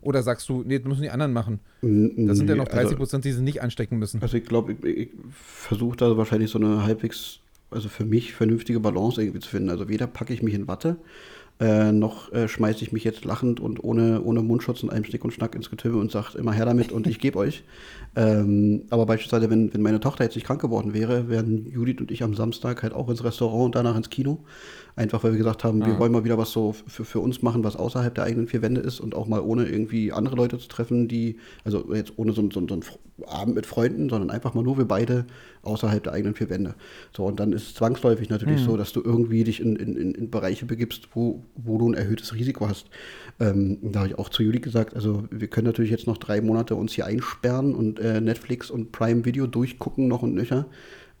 Oder sagst du, nee, das müssen die anderen machen. Da sind ja noch 30 Prozent, die sie nicht anstecken müssen. Also ich glaube, ich, ich versuche da wahrscheinlich so eine halbwegs, also für mich vernünftige Balance irgendwie zu finden. Also weder packe ich mich in Watte, äh, noch äh, schmeiße ich mich jetzt lachend und ohne, ohne Mundschutz und einem Schnick und Schnack ins Getümmel und sage immer her damit und ich gebe euch. Ähm, aber beispielsweise, wenn, wenn meine Tochter jetzt nicht krank geworden wäre, wären Judith und ich am Samstag halt auch ins Restaurant und danach ins Kino. Einfach weil wir gesagt haben, wir Ah. wollen mal wieder was so für, für uns machen, was außerhalb der eigenen vier Wände ist und auch mal ohne irgendwie andere Leute zu treffen, die, also jetzt ohne so, so, so einen Abend mit Freunden, sondern einfach mal nur wir beide außerhalb der eigenen vier Wände. So, und dann ist es zwangsläufig natürlich so, dass du irgendwie dich in, in, in, in Bereiche begibst, wo, wo du ein erhöhtes Risiko hast. Ähm, da habe ich auch zu Judith gesagt, also wir können natürlich jetzt noch drei Monate uns hier einsperren und äh, Netflix und Prime Video durchgucken noch und nöcher.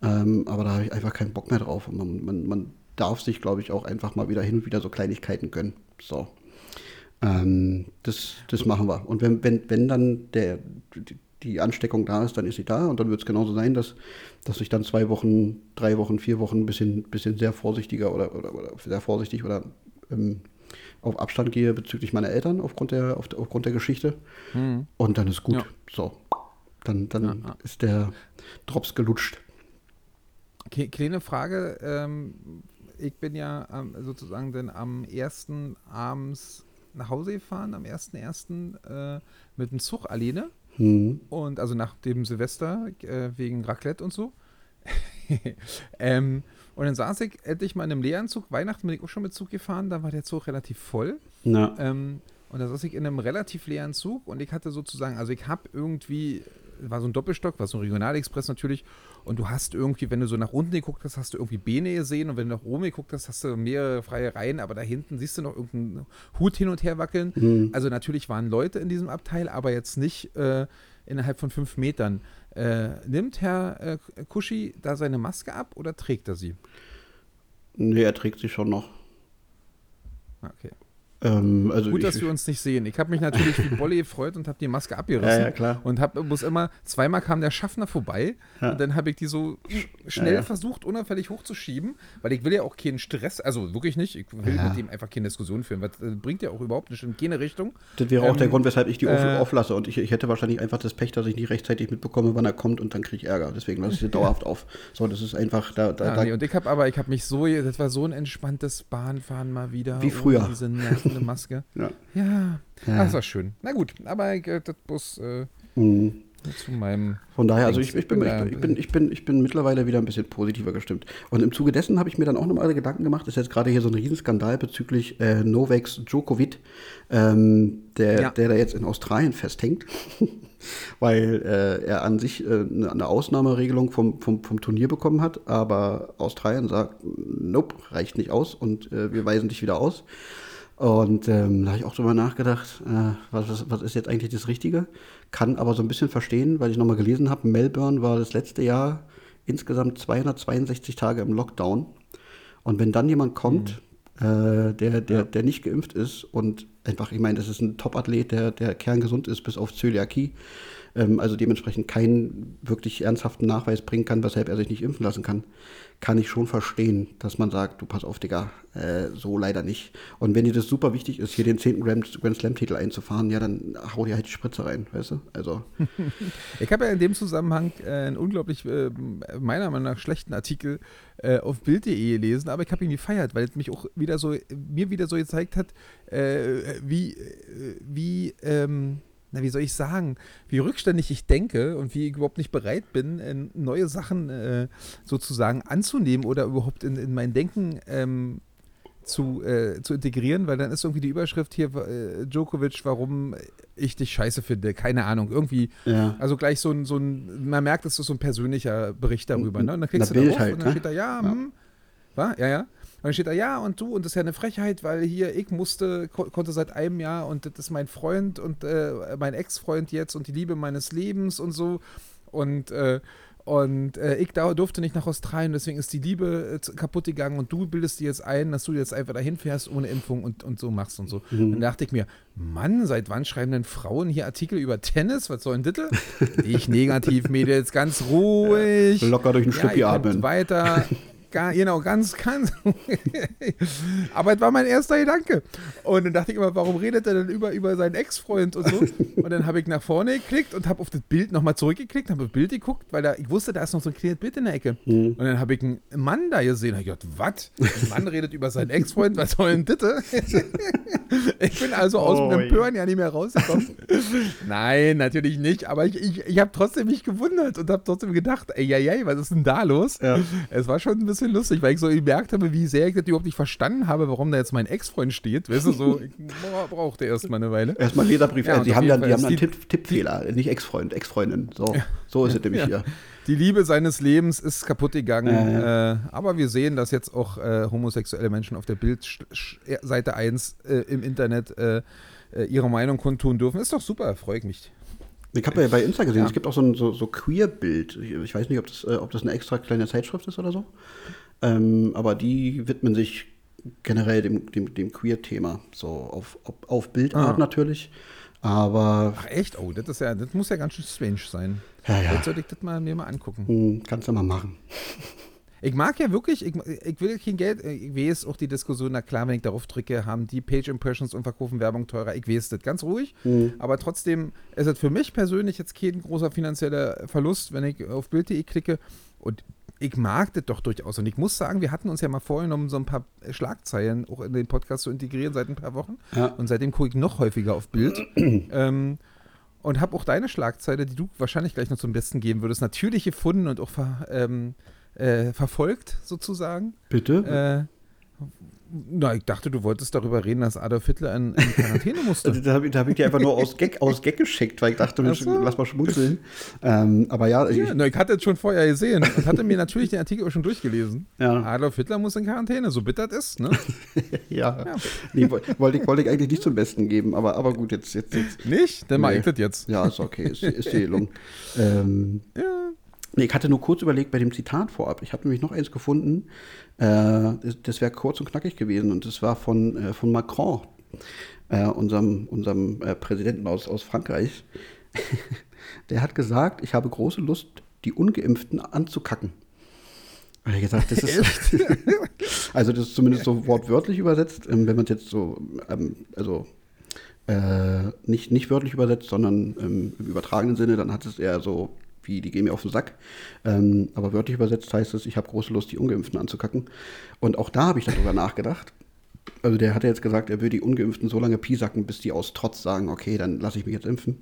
Ähm, aber da habe ich einfach keinen Bock mehr drauf. Und man, man, man darf sich, glaube ich, auch einfach mal wieder hin und wieder so Kleinigkeiten gönnen. So. Ähm, das, das machen wir. Und wenn, wenn, wenn dann der, die, Ansteckung da ist, dann ist sie da. Und dann wird es genauso sein, dass, dass ich dann zwei Wochen, drei Wochen, vier Wochen ein bisschen, bisschen sehr vorsichtiger oder, oder, oder sehr vorsichtig oder ähm, auf Abstand gehe bezüglich meiner Eltern aufgrund der, auf, aufgrund der Geschichte. Und dann ist gut. Ja. So. Dann, dann Ja, ja. ist der Drops gelutscht. Kleine Frage, ähm, ich bin ja ähm, sozusagen dann am 1. abends nach Hause gefahren, am 1.1. Äh, mit dem Zug alleine. Hm. Und also nach dem Silvester äh, wegen Raclette und so. ähm, und dann saß ich endlich mal in einem Lehranzug. Weihnachten bin ich auch schon mit Zug gefahren, da war der Zug relativ voll. Na, Ähm, und da saß ich in einem relativ leeren Zug und ich hatte sozusagen, also ich habe irgendwie, war so ein Doppelstock, war so ein Regionalexpress natürlich. Und du hast irgendwie, wenn du so nach unten geguckt hast, hast du irgendwie Beine gesehen und wenn du nach oben geguckt hast, hast du mehrere freie Reihen, aber da hinten siehst du noch irgendeinen Hut hin und her wackeln. Also natürlich waren Leute in diesem Abteil, aber jetzt nicht äh, innerhalb von fünf Metern. Äh, nimmt Herr äh, Kuschi da seine Maske ab oder trägt er sie? nee, er trägt sie schon noch. Ah, Okay. Ähm, also Gut, ich, dass wir uns nicht sehen. Ich habe mich natürlich wie Bolle gefreut und habe die Maske abgerissen. Ja, ja, klar. Und hab, muss immer, zweimal kam der Schaffner vorbei Ja. und dann habe ich die so schnell versucht, unauffällig hochzuschieben, weil ich will ja auch keinen Stress, also wirklich nicht, ich will mit dem einfach keine Diskussion führen, was äh, bringt ja auch überhaupt nicht in keine Richtung. Das wäre auch Ähm, der Grund, weshalb ich die äh, auflasse. Und ich, ich hätte wahrscheinlich einfach das Pech, dass ich nicht rechtzeitig mitbekomme, wann er kommt und dann kriege ich Ärger. Deswegen lasse ich sie dauerhaft auf. So, das ist einfach, da, da, Ja, da nee, und ich habe aber, ich habe mich so, das war so ein entspanntes Bahnfahren mal wieder. Wie früher. Diese nervende Maske. ja. Ja, Ja. das war schön. Na gut, aber äh, das muss äh, Mhm. zu meinem Von daher, also ich, ich, bin, ich, bin, ich, bin, ich, bin, ich bin mittlerweile wieder ein bisschen positiver gestimmt. Und im Zuge dessen habe ich mir dann auch nochmal Gedanken gemacht, ist jetzt gerade hier so ein Riesenskandal bezüglich äh, Novaks Djokovic, ähm, der, Ja. der da jetzt in Australien festhängt, weil äh, er an sich äh, eine, eine Ausnahmeregelung vom, vom, vom Turnier bekommen hat, aber Australien sagt, nope, reicht nicht aus und äh, wir weisen dich wieder aus. Und ähm, da habe ich auch drüber nachgedacht, äh, was, was, was ist jetzt eigentlich das Richtige? Kann aber so ein bisschen verstehen, weil ich nochmal gelesen habe, Melbourne war das letzte Jahr insgesamt 262 Tage im Lockdown. Und wenn dann jemand kommt, äh, der, der, der nicht geimpft ist und einfach, ich meine, das ist ein Top-Athlet, der, der kerngesund ist bis auf Zöliakie, ähm, also dementsprechend keinen wirklich ernsthaften Nachweis bringen kann, weshalb er sich nicht impfen lassen kann, kann ich schon verstehen, dass man sagt, du pass auf, Digga, äh, so leider nicht. Und wenn dir das super wichtig ist, hier den 10. Grand, Grand Slam-Titel einzufahren, ja, dann hau dir halt die Spritze rein, weißt du? Also, Ich habe ja in dem Zusammenhang äh, einen unglaublich, äh, meiner Meinung nach, schlechten Artikel äh, auf Bild.de gelesen, aber ich habe ihn gefeiert, weil es mich auch wieder so, mir wieder so gezeigt hat, äh, wie, wie, ähm, na, wie soll ich sagen, wie rückständig ich denke und wie ich überhaupt nicht bereit bin, äh, neue Sachen äh, sozusagen anzunehmen oder überhaupt in, in mein Denken ähm, zu, äh, zu integrieren, weil dann ist irgendwie die Überschrift hier, äh, Djokovic, warum ich dich scheiße finde. Keine Ahnung, irgendwie. ja. Also gleich so ein, so ein, man merkt, es ist so ein persönlicher Bericht darüber. Ne? Und dann kriegst Na, du da auf halt, und dann ne? steht da, ja, Ja. hm, wa? ja, ja. Und dann steht da, ja, und du, und das ist ja eine Frechheit, weil hier, ich musste, ko konnte seit einem Jahr und das ist mein Freund und äh, mein Ex-Freund jetzt und die Liebe meines Lebens und so. Und, äh, Und äh, ich da durfte nicht nach Australien, deswegen ist die Liebe äh, kaputt gegangen und du bildest dir jetzt ein, dass du jetzt einfach dahin fährst ohne Impfung und, und so machst und so. Mhm. Dann dachte ich mir, Mann, seit wann schreiben denn Frauen hier Artikel über Tennis? Was soll denn das? Ich negativ, Mädels, ganz ruhig. Locker durch den Ja, Schluppi atmen. weiter. Genau, ganz, ganz. Aber es war mein erster Gedanke. Und dann dachte ich immer, warum redet er denn über, über seinen Ex-Freund und so? Und dann habe ich nach vorne geklickt und habe auf das Bild nochmal zurückgeklickt, habe das Bild geguckt, weil da, ich wusste, da ist noch so ein kleines Bild in der Ecke. Mhm. Und dann habe ich einen Mann da gesehen. Ich gedacht, was? Ein Mann redet über seinen Ex-Freund, was soll denn das? ich bin also aus Oh, dem Empören ja nicht mehr rausgekommen. Nein, natürlich nicht. Aber ich, ich, ich habe trotzdem mich gewundert und habe trotzdem gedacht, ey, ey, ey, was ist denn da los? Ja. Es war schon ein bisschen lustig, weil ich so gemerkt habe, wie sehr ich das überhaupt nicht verstanden habe, warum da jetzt mein Ex-Freund steht. Weißt du, so, ich boah, brauchte erst mal eine Weile. Erstmal Leserbrief. Ja, äh, die haben dann, die haben dann Tipp, Tippfehler, nicht Ex-Freund, Ex-Freundin. So, so ist es nämlich Ja. hier. Die Liebe seines Lebens ist kaputt gegangen. Ja, Äh, aber wir sehen, dass jetzt auch äh, homosexuelle Menschen auf der Bildseite 1 äh, im Internet äh, äh, ihre Meinung kundtun dürfen. Ist doch super, freue ich mich. Ich habe ja bei Insta gesehen, Ja. es gibt auch so ein so, so Queer-Bild. Ich, ich weiß nicht, ob das, äh, ob das eine extra kleine Zeitschrift ist oder so. Ähm, aber die widmen sich generell dem, dem, dem Queer-Thema. So auf, auf, auf Bildart Ah. natürlich. Aber Ach echt? Oh, das, ist ja, das muss ja ganz schön strange sein. Ja, ja. Jetzt sollte ich das mal, mir mal angucken. hm, kannst du mal machen. Ich mag ja wirklich, ich, ich will kein Geld, ich weiß auch die Diskussion, na klar, wenn ich darauf drücke, haben die Page Impressions und verkaufen Werbung teurer. Ich weiß das ganz ruhig, aber trotzdem ist es für mich persönlich jetzt kein großer finanzieller Verlust, wenn ich auf Bild.de klicke und ich mag das doch durchaus. Und ich muss sagen, wir hatten uns ja mal vorgenommen, so ein paar Schlagzeilen auch in den Podcast zu integrieren seit ein paar Wochen. Ja. Und seitdem gucke ich noch häufiger auf Bild. ähm, und habe auch deine Schlagzeile, die du wahrscheinlich gleich noch zum Besten geben würdest, natürlich gefunden und auch ver, ähm, äh, verfolgt, sozusagen. Bitte? Äh, na, ich dachte, du wolltest darüber reden, dass Adolf Hitler in, in Quarantäne musste. Da habe ich, hab ich die einfach nur aus Gag, aus Gag geschickt, weil ich dachte, Mensch, so. lass mal schmunzeln. Ähm, aber ja, ich, ja, na, ich hatte es schon vorher gesehen und hatte mir natürlich den Artikel auch schon durchgelesen. Ja. Adolf Hitler muss in Quarantäne, so bitter das ist, ne? ja. Nee, woll- wollte ich, wollte ich eigentlich nicht zum Besten geben, aber, aber gut, jetzt, jetzt, jetzt. Nicht? Dann Nee. ich das jetzt. Ja, ist okay, ist, ist die gelungen. Ähm, Ja. Nee, ich hatte nur kurz überlegt bei dem Zitat vorab. Ich habe nämlich noch eins gefunden, äh, das, das wäre kurz und knackig gewesen und das war von, äh, von Macron, äh, unserem, unserem äh, Präsidenten aus, aus Frankreich. Der hat gesagt, ich habe große Lust, die Ungeimpften anzukacken. Da hab ich gesagt, das ist. also, das ist zumindest so wortwörtlich übersetzt. Ähm, wenn man es jetzt so, ähm, also äh, nicht, nicht wörtlich übersetzt, sondern ähm, im übertragenen Sinne, dann hat es eher so, wie die gehen mir auf den Sack. Ähm, aber wörtlich übersetzt heißt es, ich habe große Lust, die Ungeimpften anzukacken. Und auch da habe ich darüber nachgedacht. Also der hat ja jetzt gesagt, er will die Ungeimpften so lange piesacken, bis die aus Trotz sagen, okay, dann lasse ich mich jetzt impfen.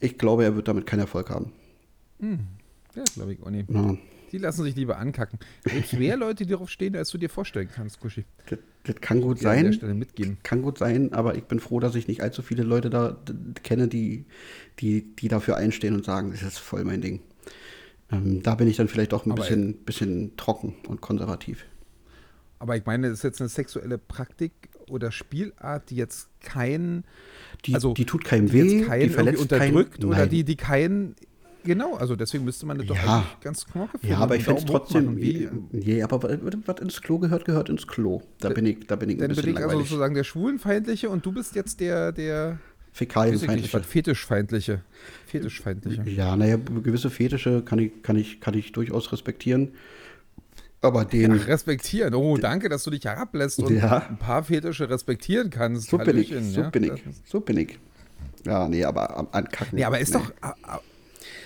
Ich glaube, er wird damit keinen Erfolg haben. Ja, glaube ich auch nicht. Ja, Die lassen sich lieber ankacken. Es gibt mehr Leute, die darauf stehen, als du dir vorstellen kannst, Kuschi. das, das kann gut Die an der sein. Stelle mitgeben. Kann gut sein, aber ich bin froh, dass ich nicht allzu viele Leute da kenne, die, die, die dafür einstehen und sagen, das ist voll mein Ding. Ähm, da bin ich dann vielleicht auch ein Aber- bisschen, bisschen trocken und konservativ. Aber ich meine, das ist jetzt eine sexuelle Praktik oder Spielart, die jetzt kein, Die, also die tut keinem die weh, die keinen irgendwie verletzt unterdrückt keinen. oder die, die keinen, genau, also deswegen müsste man das doch Ja. eigentlich ganz knorke Ja, aber ich finde es trotzdem, Wie, nee, aber was, ins Klo gehört, gehört ins Klo. Da bin ich, da bin ich ein dann bin bisschen ich also sozusagen der Schwulenfeindliche und du bist jetzt der, der nicht, Fäkalienfeindliche. Fetischfeindliche. Fetischfeindliche. Ja, naja, gewisse Fetische kann ich, kann ich, kann ich durchaus respektieren. Aber den, Ach, respektieren. Oh, danke, dass du dich herablässt und Ja. ein paar Fetische respektieren kannst. so bin ich, Hallöchen, so ja. bin ich, so bin ich. Ja, nee, aber am ankacken. Nee, aber ist nee. doch.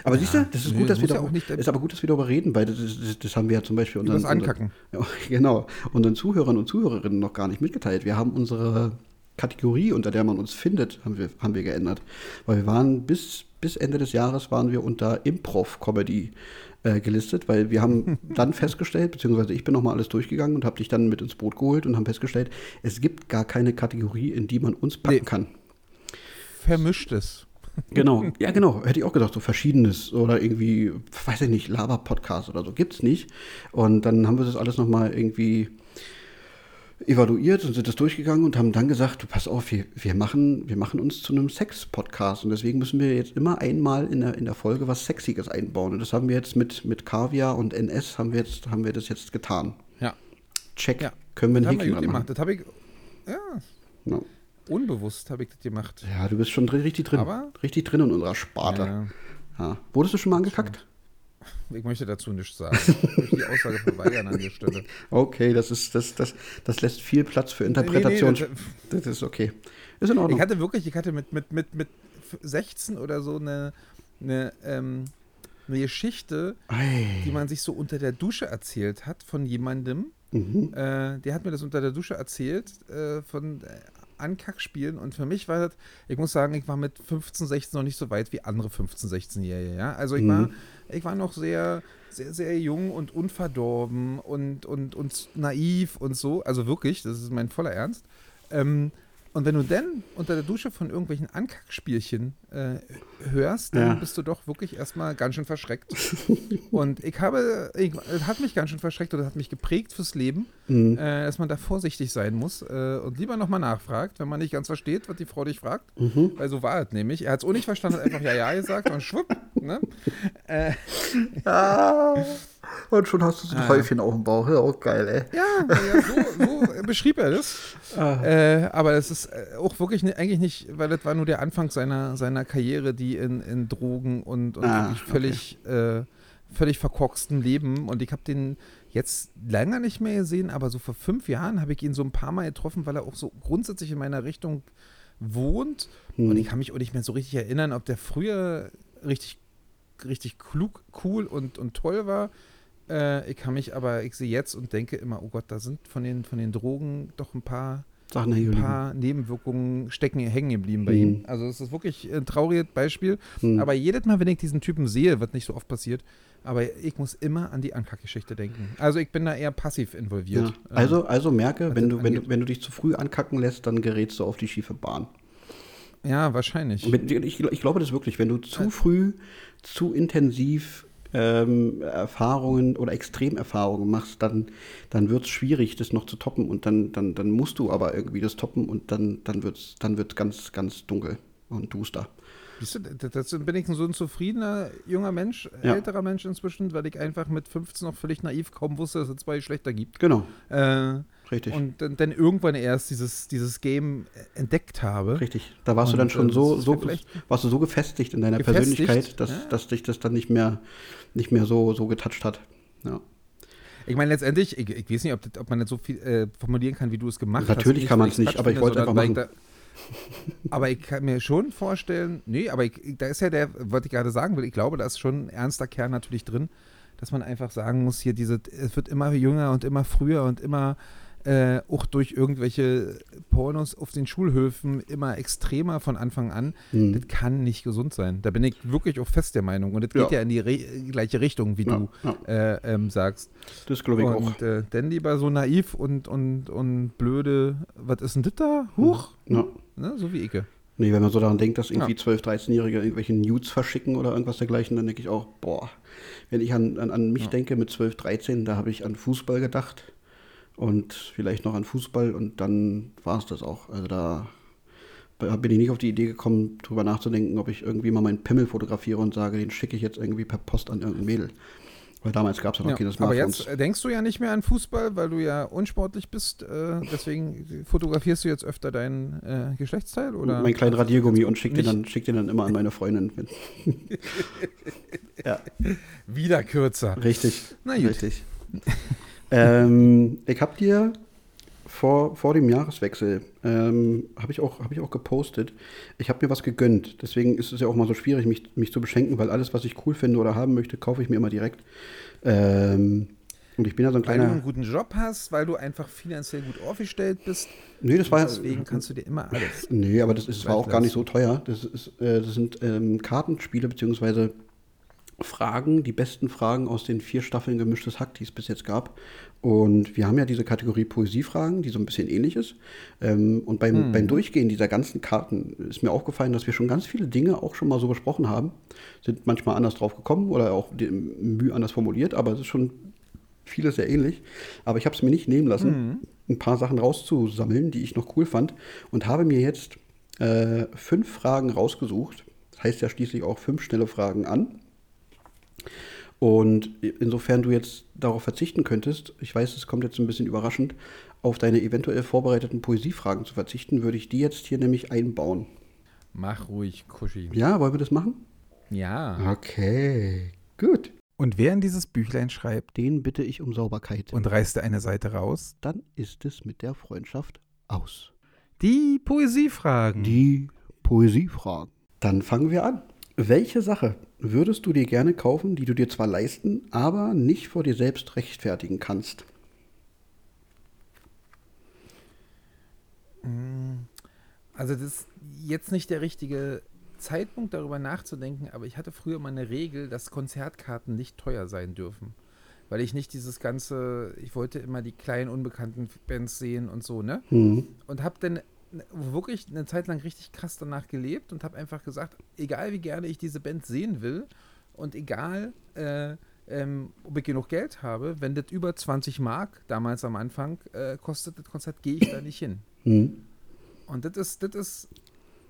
Aber siehst du, das ist nö, gut, dass wir darüber, auch nicht- ist aber gut, dass wir darüber reden, weil das, das, das haben wir ja zum Beispiel unseren, Übers Ankacken. Unseren, genau, unseren Zuhörern und Zuhörerinnen noch gar nicht mitgeteilt. Wir haben unsere Kategorie, unter der man uns findet, haben wir, haben wir geändert. Weil wir waren bis, bis Ende des Jahres waren wir unter Improv-Comedy äh, gelistet, weil wir haben dann festgestellt, beziehungsweise ich bin nochmal alles durchgegangen und habe dich dann mit ins Boot geholt und haben festgestellt, es gibt gar keine Kategorie, in die man uns packen Nee. kann. Vermischtes. Genau, ja genau, hätte ich auch gedacht, so verschiedenes oder irgendwie, weiß ich nicht, Lava-Podcast oder so, gibt's nicht. Und dann haben wir das alles nochmal irgendwie, evaluiert und sind das durchgegangen und haben dann gesagt, du pass auf, wir, wir, machen, wir machen uns zu einem Sex-Podcast und deswegen müssen wir jetzt immer einmal in der, in der Folge was Sexiges einbauen. Und das haben wir jetzt mit, mit Kaviar und NS haben wir, jetzt, haben wir das jetzt getan. Ja. Check. Ja. Können wir Das ein haben wir Häkchen machen. Das habe ich, ja, Ja. Unbewusst habe ich das gemacht. ja, du bist schon drin, richtig drin. Aber- richtig drin in unserer Sparte. Ja, Ja. Wurdest du schon mal angekackt? ich möchte dazu nichts sagen. Ich möchte die Aussage verweigern an der Stelle. Okay, das ist, das, das, das lässt viel Platz für Interpretation. Nee, nee, das- das ist okay. Ist in Ordnung. Ich hatte wirklich, ich hatte mit, mit, mit, mit 16 oder so eine, eine, ähm, eine Geschichte, Ei. die man sich so unter der Dusche erzählt hat von jemandem. Mhm. Äh, der hat mir das unter der Dusche erzählt äh, von äh, Ankackspielen und für mich war das, ich muss sagen, ich war mit 15, 16 noch nicht so weit wie andere 15, 16-Jährige, ja. Also ich Mhm. war, ich war noch sehr, sehr, sehr jung und unverdorben und, und, und naiv und so. Also wirklich, das ist mein voller Ernst. Ähm, und wenn du dann unter der Dusche von irgendwelchen Ankackspielchen äh, hörst, dann Ja. bist du doch wirklich erstmal ganz schön verschreckt. und ich habe, ich, es hat mich ganz schön verschreckt oder hat mich geprägt fürs Leben, Mhm. äh, dass man da vorsichtig sein muss äh, und lieber nochmal nachfragt, wenn man nicht ganz versteht, was die Frau dich fragt. Mhm. Weil so war es nämlich. Er hat es auch nicht verstanden, hat einfach Ja, Ja gesagt und schwupp. Ne? Äh, Ah, und schon hast du so ein Ah. Häufchen auf dem Bauch. Ja, auch geil, ey. ja, ja so, so beschrieb er das. Ah. Äh, aber das ist äh, auch wirklich ni- eigentlich nicht, weil das war nur der Anfang seiner, seiner Karriere, die in, in Drogen und, und Ah, wirklich völlig, äh, völlig verkorksten Leben. Und ich habe den jetzt länger nicht mehr gesehen, aber so vor fünf Jahren habe ich ihn so ein paar Mal getroffen, weil er auch so grundsätzlich in meiner Richtung wohnt. Hm. Und ich kann mich auch nicht mehr so richtig erinnern, ob der früher richtig, richtig klug, cool und, und toll war. Äh, ich kann mich aber, ich sehe jetzt und denke immer, oh Gott, da sind von den, von den Drogen doch ein paar, Sachen ein paar Nebenwirkungen stecken, hängen geblieben bei Mhm. ihm. Also es ist wirklich ein trauriges Beispiel. Mhm. Aber jedes Mal, wenn ich diesen Typen sehe, wird nicht so oft passiert, aber ich muss immer an die Ankackgeschichte denken. Also ich bin da eher passiv involviert. Ja. Also, also merke, was wenn du, wenn, du, wenn du dich zu früh ankacken lässt, dann gerätst du auf die schiefe Bahn. Ja, wahrscheinlich. Ich, ich glaube das wirklich, wenn du zu früh, zu intensiv ähm, Erfahrungen oder Extremerfahrungen machst, dann, dann wird es schwierig, das noch zu toppen und dann, dann, dann musst du aber irgendwie das toppen und dann, dann wird es dann wird's ganz, ganz dunkel und duster. Du, das bin ich so ein zufriedener junger Mensch, Ja. älterer Mensch inzwischen, weil ich einfach mit 15 noch völlig naiv kaum wusste, dass es zwei Geschlechter gibt. Genau, Äh, richtig. und dann, dann irgendwann erst dieses, dieses Game entdeckt habe. Richtig. Da warst du Und, dann schon äh, so, so warst du so gefestigt in deiner Gefestigt, Persönlichkeit, dass, ja. dass dich das dann nicht mehr, nicht mehr so, so getoucht hat. Ja. Ich meine, letztendlich, ich, ich weiß nicht, ob, ob man das so viel äh, formulieren kann, wie du es gemacht hast. Natürlich kann man's ich's nicht, aber ich wollte einfach Da, aber ich kann mir schon vorstellen, nee, aber ich, da ist ja der, was ich gerade sagen will, ich glaube, da ist schon ein ernster Kern natürlich drin, dass man einfach sagen muss, hier diese, es wird immer jünger und immer früher und immer äh, auch durch irgendwelche Pornos auf den Schulhöfen immer extremer von Anfang an. Mhm. Das kann nicht gesund sein. Da bin ich wirklich auch fest der Meinung. Und das Ja. geht ja in die Re gleiche Richtung, wie Ja, du ja. äh, ähm, sagst. Das glaube ich auch. Und äh, dann lieber so naiv und, und, und blöde, was ist denn das da? Huch! Ja. Ne? So wie Icke. Nee, wenn man so daran denkt, dass irgendwie Ja. 12-, 13-Jährige irgendwelche Nudes verschicken oder irgendwas dergleichen, dann denke ich auch, boah, wenn ich an, an, an mich Ja. denke mit 12, 13, da habe ich an Fußball gedacht und vielleicht noch an Fußball und dann war es das auch. Also da bin ich nicht auf die Idee gekommen, drüber nachzudenken, ob ich irgendwie mal meinen Pimmel fotografiere und sage, den schicke ich jetzt irgendwie per Post an irgendein Mädel. Weil damals gab es ja noch Ja. keine Aber Smartphones. jetzt äh, denkst du ja nicht mehr an Fußball, weil du ja unsportlich bist. Äh, deswegen fotografierst du jetzt öfter deinen äh, Geschlechtsteil? Oder? mein kleinen Radiergummi und schicke den, dann, schick den dann immer an meine Freundin. ja. Wieder kürzer. Richtig. Na gut. Richtig. ähm, ich habe dir vor, vor dem Jahreswechsel, ähm, habe ich, auch- hab ich auch gepostet, ich habe mir was gegönnt. Deswegen ist es ja auch mal so schwierig, mich, mich zu beschenken, weil alles, was ich cool finde oder haben möchte, kaufe ich mir immer direkt. Ähm, und ich bin ja so ein Weil du einen kleiner. guten Job hast, weil du einfach finanziell gut aufgestellt bist. Nee, das war Deswegen kannst du dir immer alles. Nee, aber das ist, war auch gar nicht so teuer. Das, ist, äh, das sind ähm, Kartenspiele beziehungsweise Fragen, die besten Fragen aus den vier Staffeln gemischtes Hack, die es bis jetzt gab. Und wir haben ja diese Kategorie Poesiefragen, die so ein bisschen ähnlich ist. Ähm, und beim, beim Durchgehen dieser ganzen Karten ist mir aufgefallen, dass wir schon ganz viele Dinge auch schon mal so besprochen haben. Sind manchmal anders drauf gekommen oder auch Mühe anders formuliert, aber es ist schon vieles sehr ähnlich. Aber ich habe es mir nicht nehmen lassen. ein paar Sachen rauszusammeln, die ich noch cool fand und habe mir jetzt äh, fünf Fragen rausgesucht. Das heißt ja schließlich auch fünf schnelle Fragen an. Und insofern du jetzt darauf verzichten könntest, ich weiß, es kommt jetzt ein bisschen überraschend, auf deine eventuell vorbereiteten Poesiefragen zu verzichten, würde ich die jetzt hier nämlich einbauen. Mach ruhig, Kuschi. Ja, wollen wir das machen? Ja. Okay, gut. Und wer in dieses Büchlein schreibt Den bitte ich um Sauberkeit. und reißt eine Seite raus, dann ist es mit der Freundschaft aus. die Poesiefragen. Die Poesiefragen. Dann fangen wir an. Welche Sache würdest du dir gerne kaufen, die du dir zwar leisten, aber nicht vor dir selbst rechtfertigen kannst? Also das ist jetzt nicht der richtige Zeitpunkt, darüber nachzudenken, aber ich hatte früher mal eine Regel, dass Konzertkarten nicht teuer sein dürfen. Weil ich nicht dieses ganze, ich wollte immer die kleinen, unbekannten Bands sehen und so, ne? Mhm. Und habe dann wirklich eine Zeit lang richtig krass danach gelebt und habe einfach gesagt, egal wie gerne ich diese Band sehen will und egal, äh, ähm, ob ich genug Geld habe, wenn das über 20 Mark damals am Anfang äh, kostet, das Konzert, gehe ich da nicht hin. Mhm. Und das ist, das ist,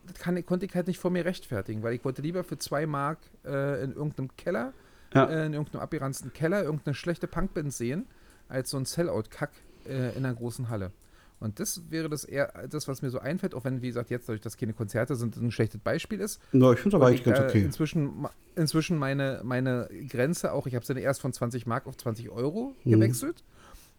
das kann, konnte ich halt nicht vor mir rechtfertigen, weil ich wollte lieber für zwei Mark äh, in irgendeinem Keller, Ja. äh, in irgendeinem abgeranzten Keller, irgendeine schlechte Punkband sehen, als so ein Sellout-Kack äh, in einer großen Halle. Und das wäre das eher das, was mir so einfällt, auch wenn, wie gesagt, jetzt dadurch, dass keine Konzerte sind, ein schlechtes Beispiel ist. Na, ich finde es aber eigentlich ich, ganz äh, okay. Inzwischen, inzwischen meine, meine Grenze auch, ich habe sie dann erst von 20 Mark auf 20 Euro Mhm. gewechselt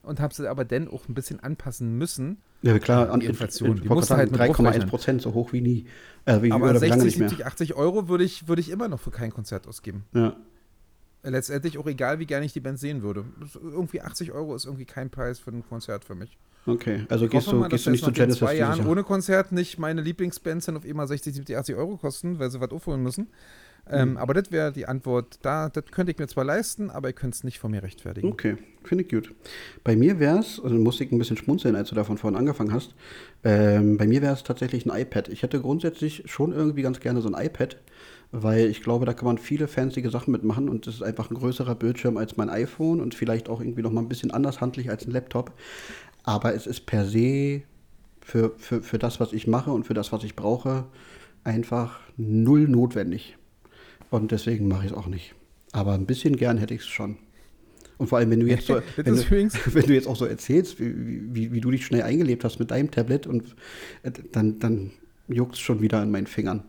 und habe sie aber dann auch ein bisschen anpassen müssen. Ja, klar, an die Inflation, die Ich wollte musst du gerade halt mit sagen, 3,1 draufrechnen. Prozent, so hoch wie nie. Äh, wie, Aber oder wie lange 60, nicht mehr. 70, 80 Euro würde ich, würde ich immer noch für kein Konzert ausgeben. Ja. Letztendlich auch egal, wie gerne ich die Band sehen würde. Irgendwie 80 Euro ist irgendwie kein Preis für ein Konzert für mich. Okay, also Ich gehst du, mal, gehst du nicht zu Genesis zwei Jahren Jahr? ohne Konzert nicht meine Lieblingsbands dann auf einmal 60, 70, 80 Euro kosten, weil sie was aufholen müssen. Ähm, Mhm. Aber das wäre die Antwort. Da, das könnte ich mir zwar leisten, aber ich könnte es nicht von mir rechtfertigen. Okay, finde ich gut. Bei mir wäre es, also musste ich ein bisschen schmunzeln, als du davon vorhin angefangen hast. Ähm, bei mir wäre es tatsächlich ein iPad. Ich hätte grundsätzlich schon irgendwie ganz gerne so ein iPad, weil ich glaube, da kann man viele fancy Sachen mitmachen und es ist einfach ein größerer Bildschirm als mein iPhone und vielleicht auch irgendwie noch mal ein bisschen anders handlich als ein Laptop. Aber es ist per se für, für, für das, was ich mache und für das, was ich brauche, einfach null notwendig. Und deswegen mache ich es auch nicht. Aber ein bisschen gern hätte ich es schon. Und vor allem, wenn du jetzt so, wenn, du, wenn du jetzt auch so erzählst, wie, wie, wie du dich schnell eingelebt hast mit deinem Tablet und äh, dann, dann juckt es schon wieder an meinen Fingern.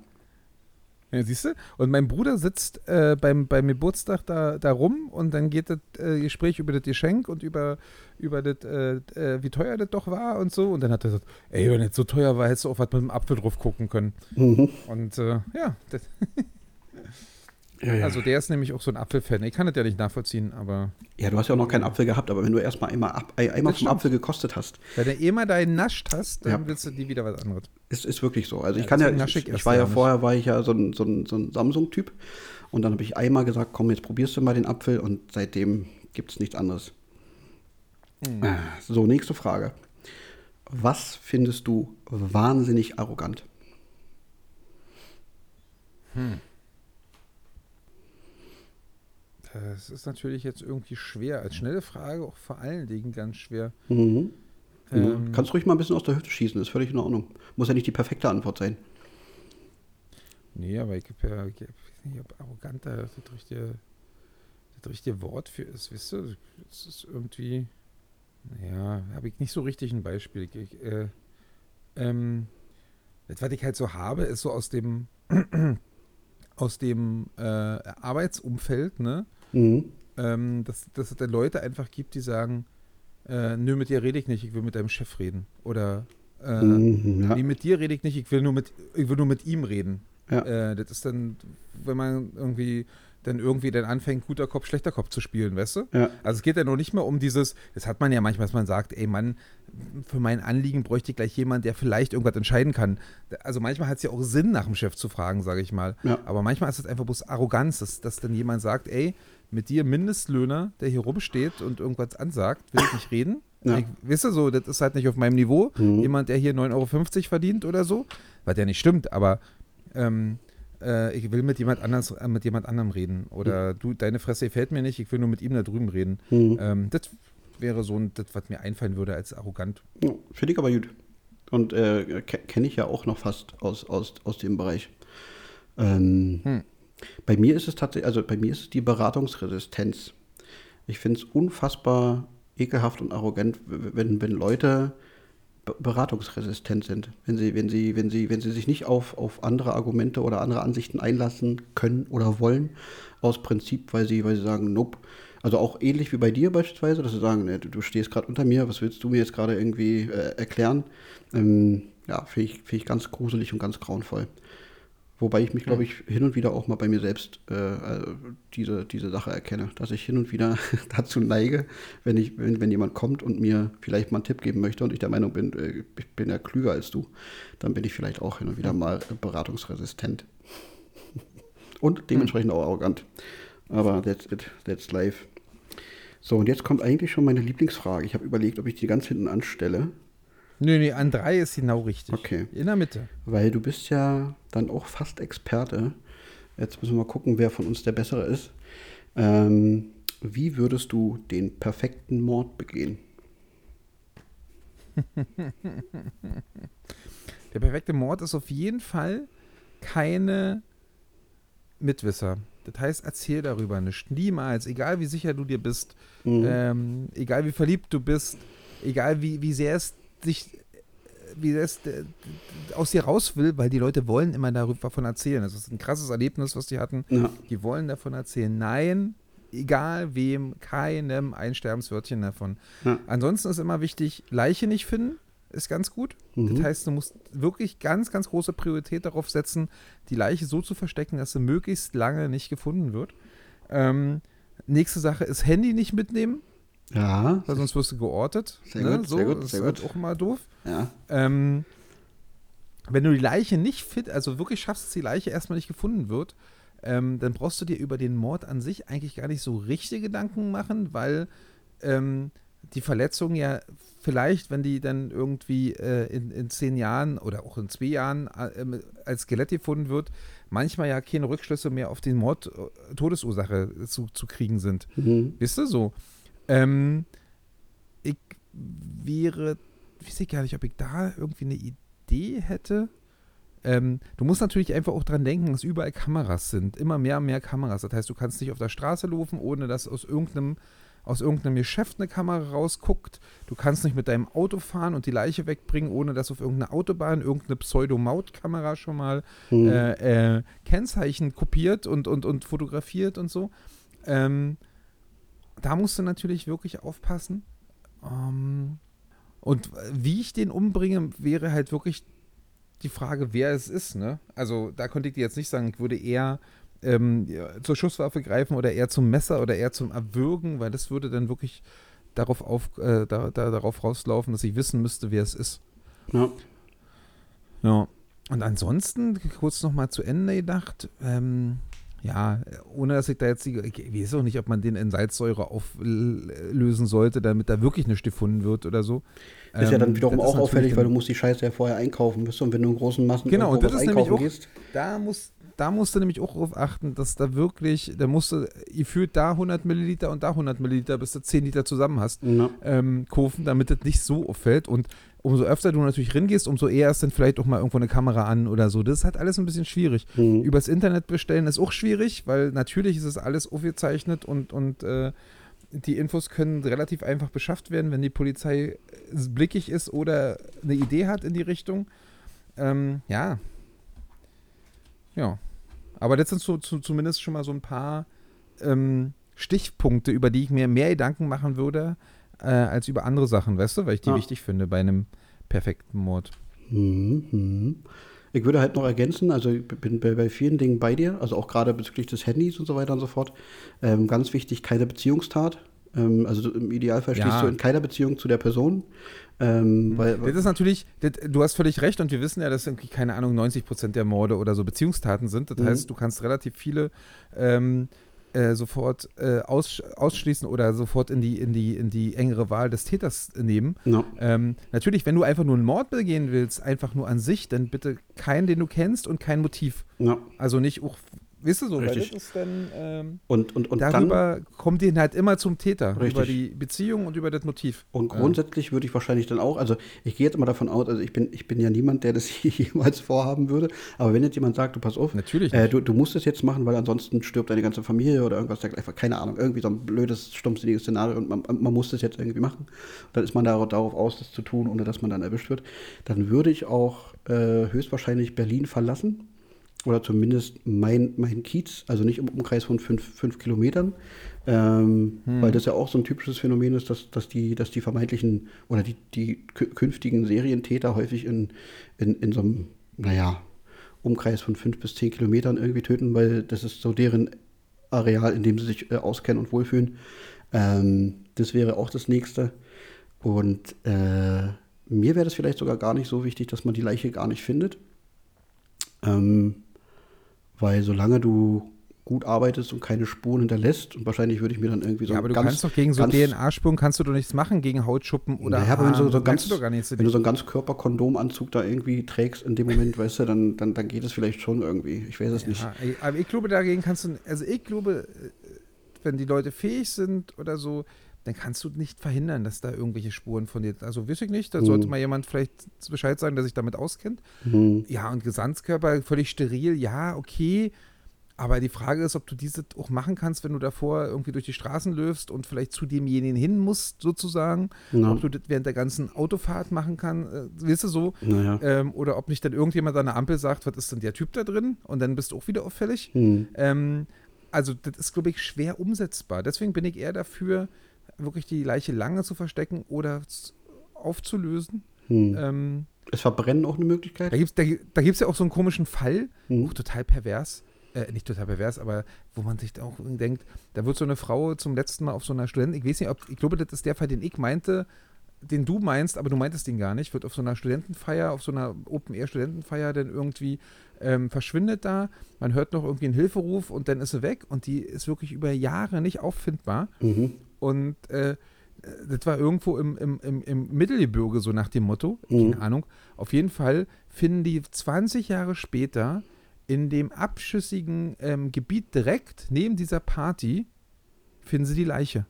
Ja, siehst du? Und mein Bruder sitzt äh, beim, beim Geburtstag da, da rum und dann geht das äh, Gespräch über das Geschenk und über, über das, äh, äh, wie teuer das doch war und so. Und dann hat er gesagt, ey, wenn das so teuer war, hättest du auch was mit dem Apfel drauf gucken können. Mhm. Und äh, ja, das, Ja, ja. also der ist nämlich auch so ein Apfelfan. Ich kann das ja nicht nachvollziehen, aber ja, du hast ja auch noch keinen Apfel gehabt, aber wenn du erstmal einmal, ab, ein- einmal vom. Apfel gekostet hast, wenn du eh mal deinen nascht hast, dann Ja. willst du die wieder was anderes. ist, ist wirklich so. Also ich kann ja, ich, ich ich war ja vorher, war ich ja so ein, so ein, so ein Samsung-Typ und dann habe ich einmal gesagt, komm, jetzt probierst du mal den Apfel und seitdem gibt es nichts anderes. Hm. Ah, So, nächste Frage. Was findest du wahnsinnig arrogant? Das ist natürlich jetzt irgendwie schwer. Als schnelle Frage auch vor allen Dingen ganz schwer. Mhm. Ähm. Kannst ruhig mal ein bisschen aus der Hüfte schießen, ist völlig in Ordnung. Muss ja nicht die perfekte Antwort sein. Nee, aber ich habe ja, ich hab, ich hab arroganter, das richtige, das richtige Wort für ist, wisst ihr, es ist irgendwie, ja, habe ich nicht so richtig ein Beispiel. Ich, äh, ähm, das, was ich halt so habe, ist so aus dem, aus dem äh, Arbeitsumfeld, ne, Mhm. ähm, dass, dass es da Leute einfach gibt, die sagen, äh, nö, mit dir rede ich nicht, ich will mit deinem Chef reden. Oder äh, Mhm, ja. Nee, mit dir rede ich nicht, ich will nur mit, ich will nur mit ihm reden. Ja. Äh, das ist dann, wenn man irgendwie dann irgendwie dann anfängt, guter Kopf, schlechter Kopf zu spielen, weißt du? Ja. Also es geht ja noch nicht mal um dieses, das hat man ja manchmal, dass man sagt, ey Mann, für mein Anliegen bräuchte ich gleich jemand, der vielleicht irgendwas entscheiden kann. Also manchmal hat es ja auch Sinn, nach dem Chef zu fragen, sage ich mal. Ja. Aber manchmal ist es einfach bloß Arroganz, dass, dass dann jemand sagt, ey, mit dir Mindestlöhner, der hier rumsteht und irgendwas ansagt, will ich nicht reden. Ja. Ich, weißt du so, das ist halt nicht auf meinem Niveau. Mhm. Jemand, der hier 9,50 Euro verdient oder so, was ja nicht stimmt, aber ähm, äh, ich will mit jemand anders, äh, mit jemand anderem reden. Oder du, deine Fresse gefällt mir nicht, ich will nur mit ihm da drüben reden. Mhm. Ähm, das wäre so ein, das, was mir einfallen würde als arrogant. Ja, Finde ich aber gut. Und äh, ke- kenne ich ja auch noch fast aus, aus, aus dem Bereich. Ähm, Hm. Bei mir ist es tatsächlich, also bei mir ist es die Beratungsresistenz. Ich finde es unfassbar ekelhaft und arrogant, wenn, wenn Leute be- beratungsresistent sind. Wenn sie, wenn sie, wenn sie, wenn sie sich nicht auf, auf andere Argumente oder andere Ansichten einlassen können oder wollen, aus Prinzip, weil sie, weil sie sagen, nope. Also auch ähnlich wie bei dir beispielsweise, dass sie sagen, ne, du, du stehst gerade unter mir, was willst du mir jetzt gerade irgendwie äh, erklären? Ähm, ja, finde ich, find ich ganz gruselig und ganz grauenvoll. Wobei ich mich, glaube ich, hin und wieder auch mal bei mir selbst äh, äh, diese, diese Sache erkenne, dass ich hin und wieder dazu neige, wenn, ich, wenn, wenn jemand kommt und mir vielleicht mal einen Tipp geben möchte und ich der Meinung bin, äh, ich bin ja klüger als du, dann bin ich vielleicht auch hin und wieder mal beratungsresistent. und dementsprechend auch arrogant. Aber that's it, that's life. So, und jetzt kommt eigentlich schon meine Lieblingsfrage. Ich habe überlegt, ob ich die ganz hinten anstelle. Nö, nee, an drei ist genau richtig. Okay. In der Mitte. Weil du bist ja dann auch fast Experte. Jetzt müssen wir mal gucken, wer von uns der Bessere ist. Ähm, wie würdest du den perfekten Mord begehen? Der perfekte Mord ist auf jeden Fall keine Mitwisser. Das heißt, erzähl darüber nicht. Niemals, egal wie sicher du dir bist, Mhm. ähm, egal wie verliebt du bist, egal wie, wie sehr es dich, wie sehr es äh, aus dir raus will, weil die Leute wollen immer darüber davon erzählen. Das ist ein krasses Erlebnis, was die hatten. Ja. Die wollen davon erzählen. Nein, egal wem, keinem ein Sterbenswörtchen davon. Ja. Ansonsten ist immer wichtig, Leiche nicht finden, ist ganz gut. Mhm. Das heißt, du musst wirklich ganz, ganz große Priorität darauf setzen, die Leiche so zu verstecken, dass sie möglichst lange nicht gefunden wird. Ähm, nächste Sache ist Handy nicht mitnehmen, Ja, weil sonst wirst du geortet. Sehr ne? gut, so, sehr gut, das ist sehr halt gut. auch immer doof. ja. Ähm, wenn du die Leiche nicht fit, also wirklich schaffst, dass die Leiche erstmal nicht gefunden wird, ähm, dann brauchst du dir über den Mord an sich eigentlich gar nicht so richtige Gedanken machen, weil ähm, die Verletzung ja vielleicht, wenn die dann irgendwie äh, in, in zehn Jahren oder auch in zwei Jahren äh, ähm, als Skelett gefunden wird, manchmal ja keine Rückschlüsse mehr auf den Mord, äh, Todesursache zu, zu kriegen sind. Mhm. Wisst ihr so? Ähm, ich wäre, weiß ich gar nicht, ob ich da irgendwie eine Idee hätte. Ähm, du musst natürlich einfach auch dran denken, dass überall Kameras sind. Immer mehr und mehr Kameras. Das heißt, du kannst nicht auf der Straße laufen, ohne dass aus irgendeinem, aus irgendeinem Geschäft eine Kamera rausguckt. Du kannst nicht mit deinem Auto fahren und die Leiche wegbringen, ohne dass auf irgendeiner Autobahn irgendeine Pseudo-Maut-Kamera schon mal Mhm. äh, äh, Kennzeichen kopiert und, und, und fotografiert und so. Ähm, da musst du natürlich wirklich aufpassen. Ähm, und wie ich den umbringe, wäre halt wirklich die Frage, wer es ist. Ne? Also da konnte ich dir jetzt nicht sagen, ich würde eher ähm, zur Schusswaffe greifen oder eher zum Messer oder eher zum Erwürgen, weil das würde dann wirklich darauf, auf, äh, da, da, darauf rauslaufen, dass ich wissen müsste, wer es ist. Ja. Ja. Und ansonsten, kurz nochmal zu Ende gedacht, ähm, ja, ohne dass ich da jetzt die, ich weiß auch nicht, ob man den in Salzsäure auflösen sollte, damit da wirklich nichts gefunden wird oder so. Ist ja dann Ähm, wiederum auch auffällig, weil du musst die Scheiße ja vorher einkaufen müsst und wenn du in großen Massen Genau, und das ist nämlich einkaufen auch, gehst, da muss, da musst du nämlich auch darauf achten, dass da wirklich, da musst du, ihr führt da 100 Milliliter und da 100 Milliliter, bis du 10 Liter zusammen hast, Ja. ähm, kaufen, damit das nicht so auffällt. Und umso öfter du natürlich ringehst, umso eher ist dann vielleicht auch mal irgendwo eine Kamera an oder so. Das ist halt alles ein bisschen schwierig. Mhm. Übers Internet bestellen ist auch schwierig, weil natürlich ist es alles aufgezeichnet und, und äh, die Infos können relativ einfach beschafft werden, wenn die Polizei äh, blickig ist oder eine Idee hat in die Richtung. Ähm, ja. Ja. Aber das sind so, zu, zumindest schon mal so ein paar ähm, Stichpunkte, über die ich mir mehr Gedanken machen würde, äh, als über andere Sachen, weißt du, weil ich die Ja. wichtig finde bei einem perfekten Mord. Mhm, mhm. Ich würde halt noch ergänzen, also ich bin bei, bei vielen Dingen bei dir, also auch gerade bezüglich des Handys und so weiter und so fort. Ähm, ganz wichtig, keine Beziehungstat. Ähm, also im Idealfall Ja. stehst du in keiner Beziehung zu der Person. Ähm, weil, Das ist natürlich, das, du hast völlig recht und wir wissen ja, dass irgendwie, keine Ahnung, 90 Prozent der Morde oder so Beziehungstaten sind. Das Mhm. heißt, du kannst relativ viele ähm, äh, sofort äh, aus, ausschließen oder sofort in die, in, die, in die engere Wahl des Täters nehmen. ja, Ähm, natürlich, wenn du einfach nur einen Mord begehen willst, einfach nur an sich, dann bitte keinen, den du kennst und kein Motiv. ja, Also nicht auch weißt du so, Richtig. weil das ist dann, ähm, Und, und, und dann, darüber kommt ihr halt immer zum Täter, Richtig. über die Beziehung und über das Motiv. Und grundsätzlich würde ich wahrscheinlich dann auch, also ich gehe jetzt immer davon aus, also ich bin, ich bin ja niemand, der das jemals vorhaben würde, aber wenn jetzt jemand sagt, du pass auf, Natürlich äh, du, du musst es jetzt machen, weil ansonsten stirbt deine ganze Familie oder irgendwas, einfach keine Ahnung, irgendwie so ein blödes, stumpfsinniges Szenario und man, man muss das jetzt irgendwie machen, dann ist man darauf, darauf aus, das zu tun, ohne dass man dann erwischt wird, dann würde ich auch äh, höchstwahrscheinlich Berlin verlassen oder zumindest mein, mein Kiez, also nicht im Umkreis von fünf, fünf Kilometern, ähm, weil das ja auch so ein typisches Phänomen ist, dass, dass, die, dass die vermeintlichen oder die, die kü- künftigen Serientäter häufig in, in, in so einem, naja, Umkreis von fünf bis zehn Kilometern irgendwie töten, weil das ist so deren Areal, in dem sie sich äh, auskennen und wohlfühlen. Ähm, das wäre auch das nächste. Und äh, mir wäre das vielleicht sogar gar nicht so wichtig, dass man die Leiche gar nicht findet. Ähm, weil solange du gut arbeitest und keine Spuren hinterlässt, und wahrscheinlich würde ich mir dann irgendwie so ja, aber du ganz, kannst doch gegen so DNA-Spuren kannst du doch nichts machen, gegen Hautschuppen oder naja, aber wenn du so, so ganz, du wenn du so einen ganz Körperkondomanzug da irgendwie trägst in dem Moment, weißt du, dann, dann, dann geht es vielleicht schon irgendwie. Ich weiß es nicht. Ja, ey, aber ich glaube, dagegen kannst du, also ich glaube, wenn die Leute fähig sind oder so, dann kannst du nicht verhindern, dass da irgendwelche Spuren von dir, also weiß ich nicht, da sollte Mhm. mal jemand vielleicht Bescheid sagen, der sich damit auskennt. Hm. Ja, und Gesandskörper völlig steril, ja, okay. Aber die Frage ist, ob du diese auch machen kannst, wenn du davor irgendwie durch die Straßen löfst und vielleicht zu demjenigen hin musst, sozusagen. Ja. Ob du das während der ganzen Autofahrt machen kannst, äh, weißt du so. Naja. Ähm, oder ob nicht dann irgendjemand an der Ampel sagt, was ist denn der Typ da drin? Und dann bist du auch wieder auffällig. Hm. Ähm, also das ist, glaube ich, schwer umsetzbar. Deswegen bin ich eher dafür, wirklich die Leiche lange zu verstecken oder aufzulösen. Hm. Ähm, Ist Verbrennen auch eine Möglichkeit? da gibt es da, da gibt's ja auch so einen komischen Fall, Hm. auch total pervers. Äh, nicht total pervers, aber wo man sich auch denkt, da wird so eine Frau zum letzten Mal auf so einer Studenten, ich weiß nicht, ob, ich glaube, das ist der Fall, den ich meinte, den du meinst, aber du meintest ihn gar nicht, wird auf so einer Studentenfeier, auf so einer Open-Air-Studentenfeier dann irgendwie ähm, verschwindet da. Man hört noch irgendwie einen Hilferuf und dann ist sie weg und die ist wirklich über Jahre nicht auffindbar. Mhm. Und äh, das war irgendwo im, im, im, im Mittelgebirge, so nach dem Motto. Mhm. Keine Ahnung. Auf jeden Fall finden die 20 Jahre später in dem abschüssigen ähm, Gebiet direkt neben dieser Party, finden sie die Leiche.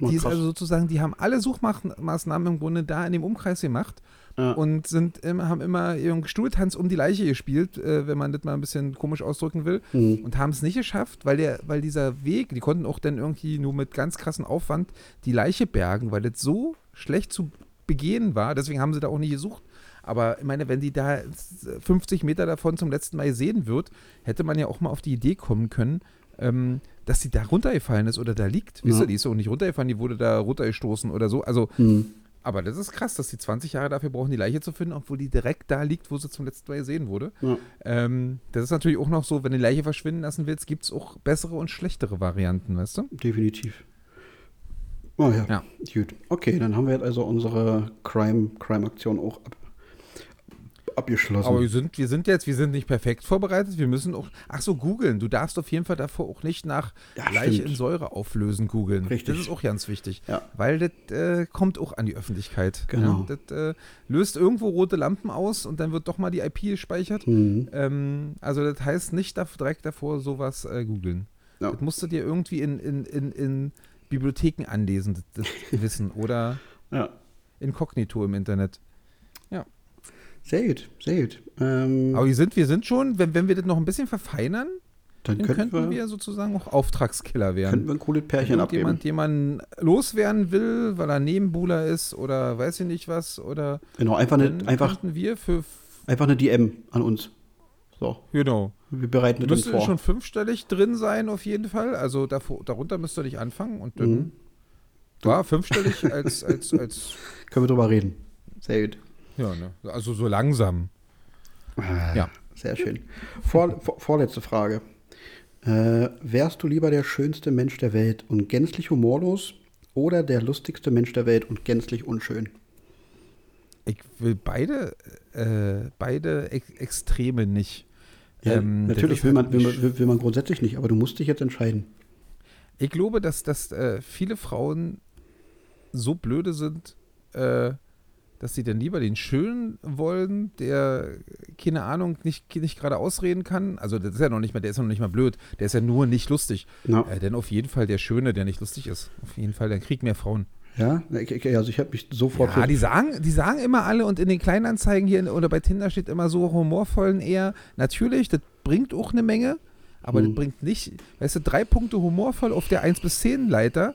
Die ist also sozusagen, die haben alle Suchmaßnahmen im Grunde da in dem Umkreis gemacht Ja. und sind immer, haben immer ihren Stuhltanz um die Leiche gespielt, äh, wenn man das mal ein bisschen komisch ausdrücken will Mhm. und haben es nicht geschafft, weil der, weil dieser Weg, die konnten auch dann irgendwie nur mit ganz krassem Aufwand die Leiche bergen, weil das so schlecht zu begehen war. Deswegen haben sie da auch nicht gesucht. Aber ich meine, wenn die da 50 Meter davon zum letzten Mal gesehen wird, hätte man ja auch mal auf die Idee kommen können, ähm, dass die da runtergefallen ist oder da liegt. Wisst Ja. ihr, die ist auch nicht runtergefallen, die wurde da runtergestoßen oder so. Also, Mhm. Aber das ist krass, dass die 20 Jahre dafür brauchen, die Leiche zu finden, obwohl die direkt da liegt, wo sie zum letzten Mal gesehen wurde. Ja. Ähm, das ist natürlich auch noch so, wenn du die Leiche verschwinden lassen willst, gibt es auch bessere und schlechtere Varianten, weißt du? Definitiv. Oh ja. Ja. Gut. Okay, dann haben wir jetzt also unsere Crime- Crime-Aktion auch ab, abgeschlossen. Aber wir sind, wir sind jetzt, wir sind nicht perfekt vorbereitet. Wir müssen auch, ach so, googeln. Du darfst auf jeden Fall davor auch nicht nach Ja, Leiche stimmt. in Säure auflösen googeln. Richtig. Das ist auch ganz wichtig. Ja. Weil das äh, kommt auch an die Öffentlichkeit. Genau. Ja? Das äh, löst irgendwo rote Lampen aus und dann wird doch mal die IP gespeichert. Mhm. Ähm, also das heißt nicht direkt davor sowas äh, googeln. Ja. Das musst du dir irgendwie in, in, in, in Bibliotheken anlesen, das, das Wissen. Oder Ja. inkognito im Internet. Sehr gut, sehr gut. Ähm, Aber wir sind, wir sind schon, wenn, wenn wir das noch ein bisschen verfeinern, dann dann könnten, könnten wir, wir sozusagen auch Auftragskiller werden. könnten wir ein cooles Pärchen abgeben. Jemand, jemanden loswerden will, weil er Nebenbuhler ist oder weiß ich nicht was, oder Genau, einfach eine, einfach, wir für, einfach eine DM an uns. So, genau, wir bereiten das müsste vor. schon fünfstellig drin sein auf jeden Fall, also davor, darunter müsst ihr nicht anfangen und dann, Mhm. ja, fünfstellig als, als, als, Können wir drüber reden. Sehr gut. Ja, ne, also so langsam. Ah, Ja. Sehr schön. Vor, vor, vorletzte Frage. Äh, wärst du lieber der schönste Mensch der Welt und gänzlich humorlos oder der lustigste Mensch der Welt und gänzlich unschön? Ich will beide, äh, beide Ex Extreme nicht. Ja, Ähm, natürlich will halt man, will, nicht- man, will, will man grundsätzlich nicht, aber du musst dich jetzt entscheiden. Ich glaube, dass, dass äh, viele Frauen so blöde sind, äh, dass sie dann lieber den Schönen wollen, der, keine Ahnung, nicht, nicht gerade ausreden kann. Also das ist ja noch nicht mal, der ist ja noch nicht mal blöd, der ist ja nur nicht lustig. Ja. Äh, denn auf jeden Fall der Schöne, der nicht lustig ist. Auf jeden Fall, dann kriegt mehr Frauen. Ja, also ich habe mich sofort. Ja, die sagen, die sagen immer alle und in den Kleinanzeigen hier oder bei Tinder steht immer so humorvollen eher. Natürlich, das bringt auch eine Menge, aber Hm. das bringt nicht, weißt du, drei Punkte humorvoll auf der 1 bis 10 Leiter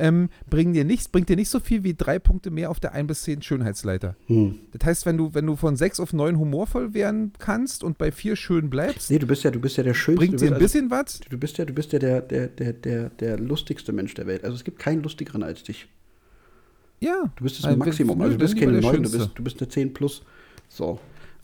ähm, bringen dir nichts, bringt dir nicht so viel wie drei Punkte mehr auf der 1 bis 10 Schönheitsleiter. hm. Das heißt, wenn du, wenn du von 6 auf 9 humorvoll werden kannst und bei 4 schön bleibst, Nee, du bist ja, du bist ja der schönste. bringt dir ein bisschen was. also, du bist ja, du bist ja der, der, der, der, der lustigste Mensch der Welt. Also es gibt keinen lustigeren als dich. Ja. Du bist das Nein, Maximum. nö, Also du bist keine der 9, du bist, du bist eine 10 plus. So.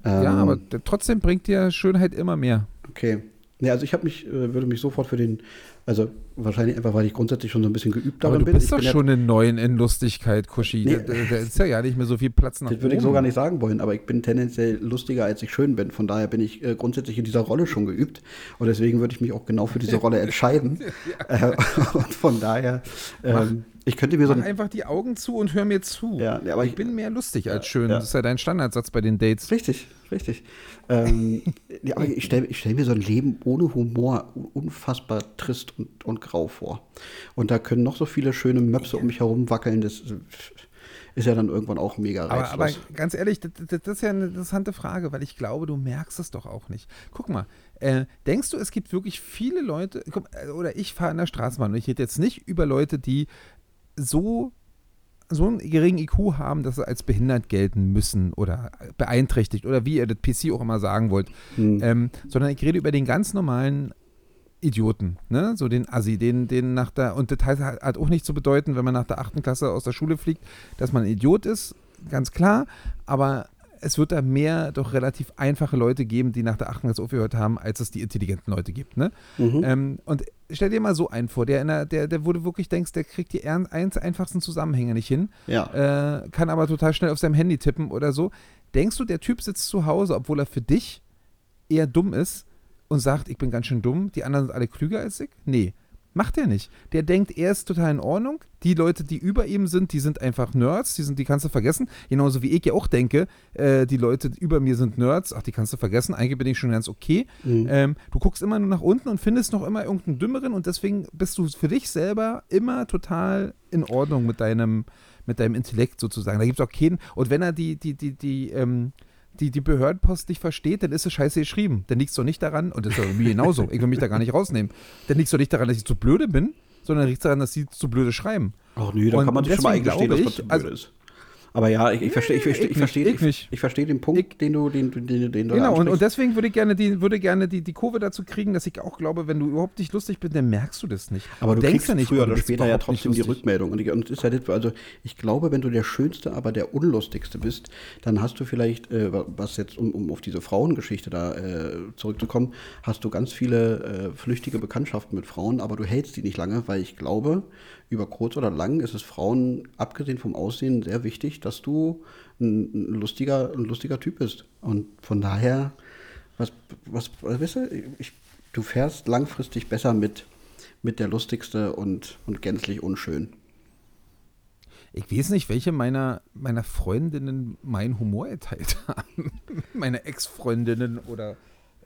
Ja, Ähm, aber d- trotzdem bringt dir Schönheit immer mehr. Okay. Ja, also ich habe mich, äh, würde mich sofort für den, also wahrscheinlich einfach, weil ich grundsätzlich schon so ein bisschen geübt darin du bin. bist ich doch bin ja- schon in neuen in Lustigkeit, Kuschi. Nee. Da, da, ist ja ja nicht mehr so viel Platz nach Das würde ich so gar nicht sagen wollen, aber ich bin tendenziell lustiger, als ich schön bin. Von daher bin ich äh, grundsätzlich in dieser Rolle schon geübt. Und deswegen würde ich mich auch genau für diese Rolle entscheiden. äh, und von daher, ähm, ich könnte mir so Mach ein. einfach die Augen zu und hör mir zu. Ja, ja, aber ich ich- bin mehr lustig als schön. ja. Das ist ja dein Standardsatz bei den Dates. Richtig, richtig. ähm, ja, aber ich stelle stell mir so ein Leben ohne Humor unfassbar trist und, und grau vor. Und da können noch so viele schöne Möpse um mich herum wackeln. Das äh, ist ja dann irgendwann auch mega Aber, reizlos. aber ganz ehrlich, das, das, ist ja eine interessante Frage, weil ich glaube, du merkst es doch auch nicht. Guck mal, äh, denkst du, es gibt wirklich viele Leute, äh, oder ich fahre in der Straßenbahn und ich rede jetzt nicht über Leute, die so, so einen geringen IQ haben, dass sie als behindert gelten müssen oder beeinträchtigt oder wie ihr das PC auch immer sagen wollt, Hm. ähm, sondern ich rede über den ganz normalen Idioten, ne? So den Assi, den, den nach der, und das heißt, hat hat auch nicht zu bedeuten, wenn man nach der achten Klasse aus der Schule fliegt, dass man ein Idiot ist, ganz klar, aber es wird da mehr doch relativ einfache Leute geben, die nach der achten Klasse aufgehört haben, als es die intelligenten Leute gibt, ne? Mhm. Ähm, und stell dir mal so einen vor, der, der, der, der wo du wirklich denkst, der kriegt die eins einfachsten Zusammenhänge nicht hin, ja. äh, kann aber total schnell auf seinem Handy tippen oder so. Denkst du, der Typ sitzt zu Hause, obwohl er für dich eher dumm ist und sagt, ich bin ganz schön dumm, die anderen sind alle klüger als ich? Nee, macht er nicht. Der denkt, er ist total in Ordnung. Die Leute, die über ihm sind, die sind einfach Nerds, die, sind, die kannst du vergessen. Genauso wie ich ja auch denke, äh, die Leute über mir sind Nerds, ach, die kannst du vergessen. Eigentlich bin ich schon ganz okay. Mhm. Ähm, du guckst immer nur nach unten und findest noch immer irgendeinen Dümmeren und deswegen bist du für dich selber immer total in Ordnung mit deinem, mit deinem Intellekt sozusagen. Da gibt es auch keinen, und wenn er die, die, die, die, ähm, die, die Behördenpost nicht versteht, dann ist es scheiße geschrieben. Dann liegt es doch nicht daran, und das ist doch mir genauso, ich will mich da gar nicht rausnehmen, dann liegt es doch nicht daran, dass ich zu blöde bin, sondern liegt es daran, dass sie zu blöde schreiben. Ach nee, da kann man sich schon mal eingestehen, dass man zu blöd also- ist. Aber ja, ich, ich verstehe ich verstehe, ich nicht, ich, ich ich verstehe den Punkt, den du, den, den, den, den du Genau, und, und deswegen würde ich gerne, die, würde gerne die, die Kurve dazu kriegen, dass ich auch glaube, wenn du überhaupt nicht lustig bist, dann merkst du das nicht. Aber du denkst kriegst ja nicht, früher oder du später ja trotzdem die. Rückmeldung. Und, ich, und ist ja das, also ich glaube, wenn du der Schönste, aber der Unlustigste bist, dann hast du vielleicht, äh, was jetzt, um, um auf diese Frauengeschichte da äh, zurückzukommen, hast du ganz viele äh, flüchtige Bekanntschaften mit Frauen, aber du hältst die nicht lange, weil ich glaube, über kurz oder lang ist es Frauen, abgesehen vom Aussehen, sehr wichtig, dass du ein, ein lustiger, ein lustiger Typ bist. Und von daher, was, was, was weißt du, ich, du fährst langfristig besser mit, mit der lustigste und, und gänzlich unschön. Ich weiß nicht, welche meiner, meiner Freundinnen meinen Humor erteilt haben. Meine Ex-Freundinnen oder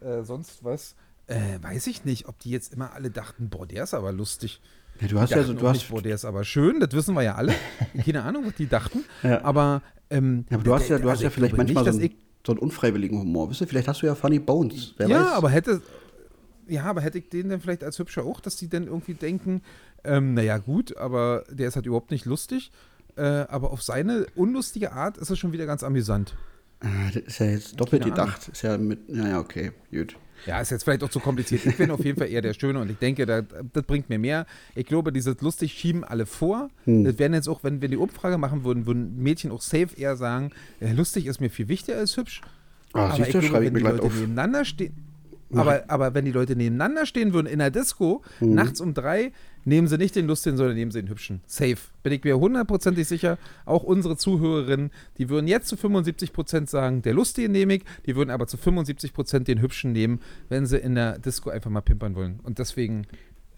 äh, sonst was. Äh, weiß ich nicht, ob die jetzt immer alle dachten, boah, der ist aber lustig. Ja, du hast ja so, du hast, nicht, boah, der ist aber schön, das wissen wir ja alle. Keine Ahnung, was die dachten. Ja. Aber, ähm, ja, aber du hast ja, du hast also ja ich vielleicht manchmal nicht, so, einen, so einen unfreiwilligen Humor. Wisst ihr, vielleicht hast du ja Funny Bones. Wer ja, weiß. aber hätte, ja, aber hätte ich den dann vielleicht als hübscher auch, dass die dann irgendwie denken, ähm, naja, gut, aber der ist halt überhaupt nicht lustig. Äh, aber auf seine unlustige Art ist es schon wieder ganz amüsant. Ah, das ist ja jetzt doppelt gedacht. Ist ja mit, naja, okay, gut. Ja, ist jetzt vielleicht auch zu kompliziert. Ich bin auf jeden Fall eher der Schöne und ich denke, das, das bringt mir mehr. Ich glaube, dieses lustig schieben alle vor. Hm. Das werden jetzt auch, wenn wir die Umfrage machen würden, würden Mädchen auch safe eher sagen, äh, lustig ist mir viel wichtiger als hübsch. Ah, siehst du, schreibe ich wenn mir die gleich Leute auf. nebeneinander stehen. Aber, aber wenn die Leute nebeneinander stehen würden in der Disco, Hm. nachts um drei, nehmen sie nicht den lustigen, sondern nehmen sie den hübschen. Safe. Bin ich mir hundertprozentig sicher. Auch unsere Zuhörerinnen, die würden jetzt zu 75 Prozent sagen, der lustige nehme ich, die würden aber zu 75 Prozent den hübschen nehmen, wenn sie in der Disco einfach mal pimpern wollen. Und deswegen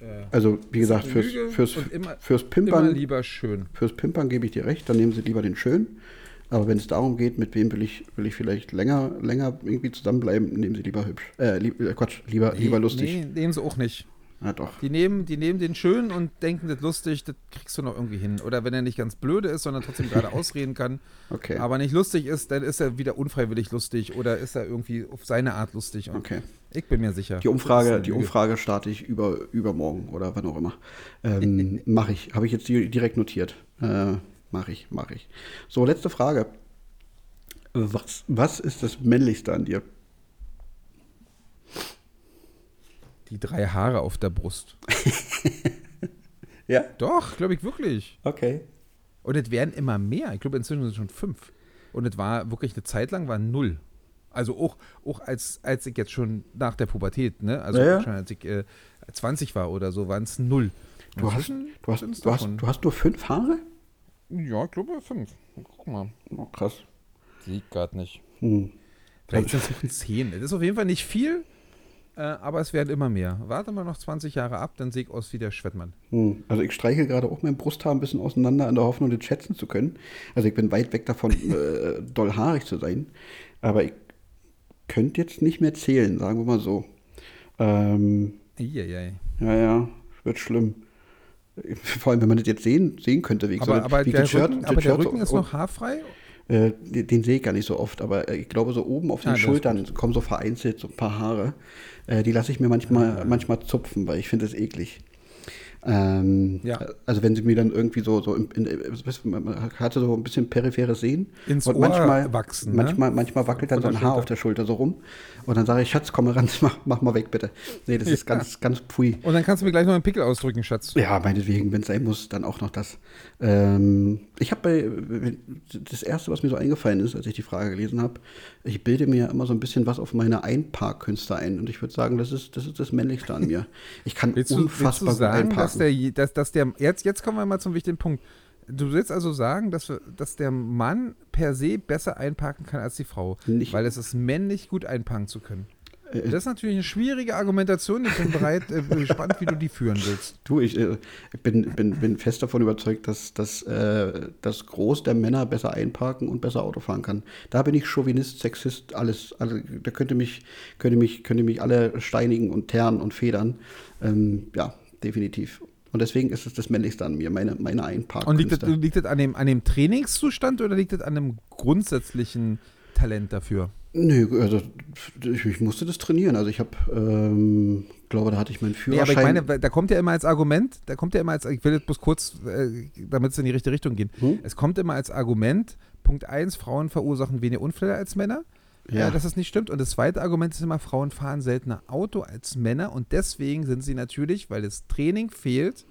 äh, Also, wie gesagt, fürs, fürs, immer- fürs immer Pimpern, lieber schön. fürs Pimpern gebe ich dir recht, dann nehmen sie lieber den schön. Aber wenn es darum geht, mit wem will ich, will ich vielleicht länger, länger irgendwie zusammenbleiben, nehmen sie lieber hübsch. Äh, lieb, äh, Quatsch, lieber, lieber lustig. Nee, nehmen sie auch nicht. Ja, doch. Die nehmen, die nehmen den schön und denken, das lustig, das kriegst du noch irgendwie hin. Oder wenn er nicht ganz blöde ist, sondern trotzdem gerade ausreden kann, Okay. aber nicht lustig ist, dann ist er wieder unfreiwillig lustig oder ist er irgendwie auf seine Art lustig. Okay. Ich bin mir sicher. Die Umfrage, die. Umfrage starte ich über, übermorgen oder wann auch immer. Ähm, mache ich. Habe ich jetzt di- direkt notiert. Äh, mache ich, mache ich. So, letzte Frage. Was, was ist das Männlichste an dir? Die drei Haare auf der Brust. Ja? Doch, glaube ich wirklich. Okay. Und es werden immer mehr. Ich glaube, inzwischen sind es schon fünf. Und es war wirklich eine Zeit lang war null. Also auch, auch als, als ich jetzt schon nach der Pubertät, ne? Also Ja, ja. schon als ich äh, 20 war oder so, waren es null. Du hast, du, hast, du, hast, du hast nur fünf Haare? Ja, ich glaube fünf. Guck mal. Oh, krass. Sieht gerade nicht. Hm. Vielleicht sind es auch zehn. Das ist auf jeden Fall nicht viel, äh, aber es werden immer mehr. Warte mal noch 20 Jahre ab, dann sehe ich aus wie der Schwettmann. Hm. Also ich streiche gerade auch mein Brusthaar ein bisschen auseinander in der Hoffnung, das schätzen zu können. Also ich bin weit weg davon, äh, doll haarig zu sein. Aber ich könnte jetzt nicht mehr zählen, sagen wir mal so. Ähm, Eieiei. ja, ja, wird schlimm. Vor allem, wenn man das jetzt sehen, sehen könnte, wie Aber, so, aber, wie der das Shirt, Rücken, das aber der Shirt Rücken ist noch haarfrei? Äh, den, den sehe ich gar nicht so oft, aber äh, ich glaube, so oben auf den Ah, das ist Schultern kommen so vereinzelt so ein paar Haare. Äh, die lasse ich mir manchmal, Ah. manchmal zupfen, weil ich finde es eklig. Ähm, Ja. Also wenn sie mir dann irgendwie so, so in, in, man hatte so ein bisschen periphere Sehen Ins und Ohr manchmal, wachsen, ne? manchmal, manchmal wackelt dann so ein Haar auf der Schulter so rum und dann sage ich, Schatz, komm mal ran, mach, mach mal weg bitte. Nee, das ist Ja. ganz, ganz pfui. Und dann kannst du mir gleich noch einen Pickel ausdrücken, Schatz. Ja, meinetwegen, wenn es sein muss, dann auch noch das. Ähm, ich habe bei, das Erste, was mir so eingefallen ist, als ich die Frage gelesen habe, ich bilde mir immer so ein bisschen was auf meine Einparkkünste ein. Und ich würde sagen, das ist, das ist das Männlichste an mir. Ich kann Willst du, willst du unfassbar gut sagen, dass einparken. der, je- dass, dass der, jetzt, jetzt kommen wir mal zum wichtigen Punkt. Du willst also sagen, dass, wir, dass der Mann per se besser einparken kann als die Frau, Nicht- weil es ist männlich, gut einparken zu können. Äh, Das ist natürlich eine schwierige Argumentation. Ich bin bereit, äh, gespannt, wie du die führen willst. Du, ich äh, bin, bin, bin fest davon überzeugt, dass, dass äh, das Groß der Männer besser einparken und besser Auto fahren kann. Da bin ich Chauvinist, Sexist, alles. alle da könnte mich, könnte, mich, könnte mich alle steinigen und teeren und federn. Ähm, ja, definitiv. Und deswegen ist es das Männlichste an mir, meine, meine Einparkkünste. Und liegt das, liegt das an, dem, an dem Trainingszustand oder liegt das an einem grundsätzlichen Talent dafür? Nö, also ich, ich musste das trainieren. Also ich habe, ähm, glaube, da hatte ich meinen Führerschein. aber ich meine, da kommt ja immer als Argument, da kommt ja immer als, ich will jetzt bloß kurz, äh, damit es in die richtige Richtung geht. Hm? Es kommt immer als Argument, Punkt 1, Frauen verursachen weniger Unfälle als Männer. Ja. Ja. dass das nicht stimmt. Und das zweite Argument ist immer, Frauen fahren seltener Auto als Männer und deswegen sind sie natürlich, weil das Training fehlt,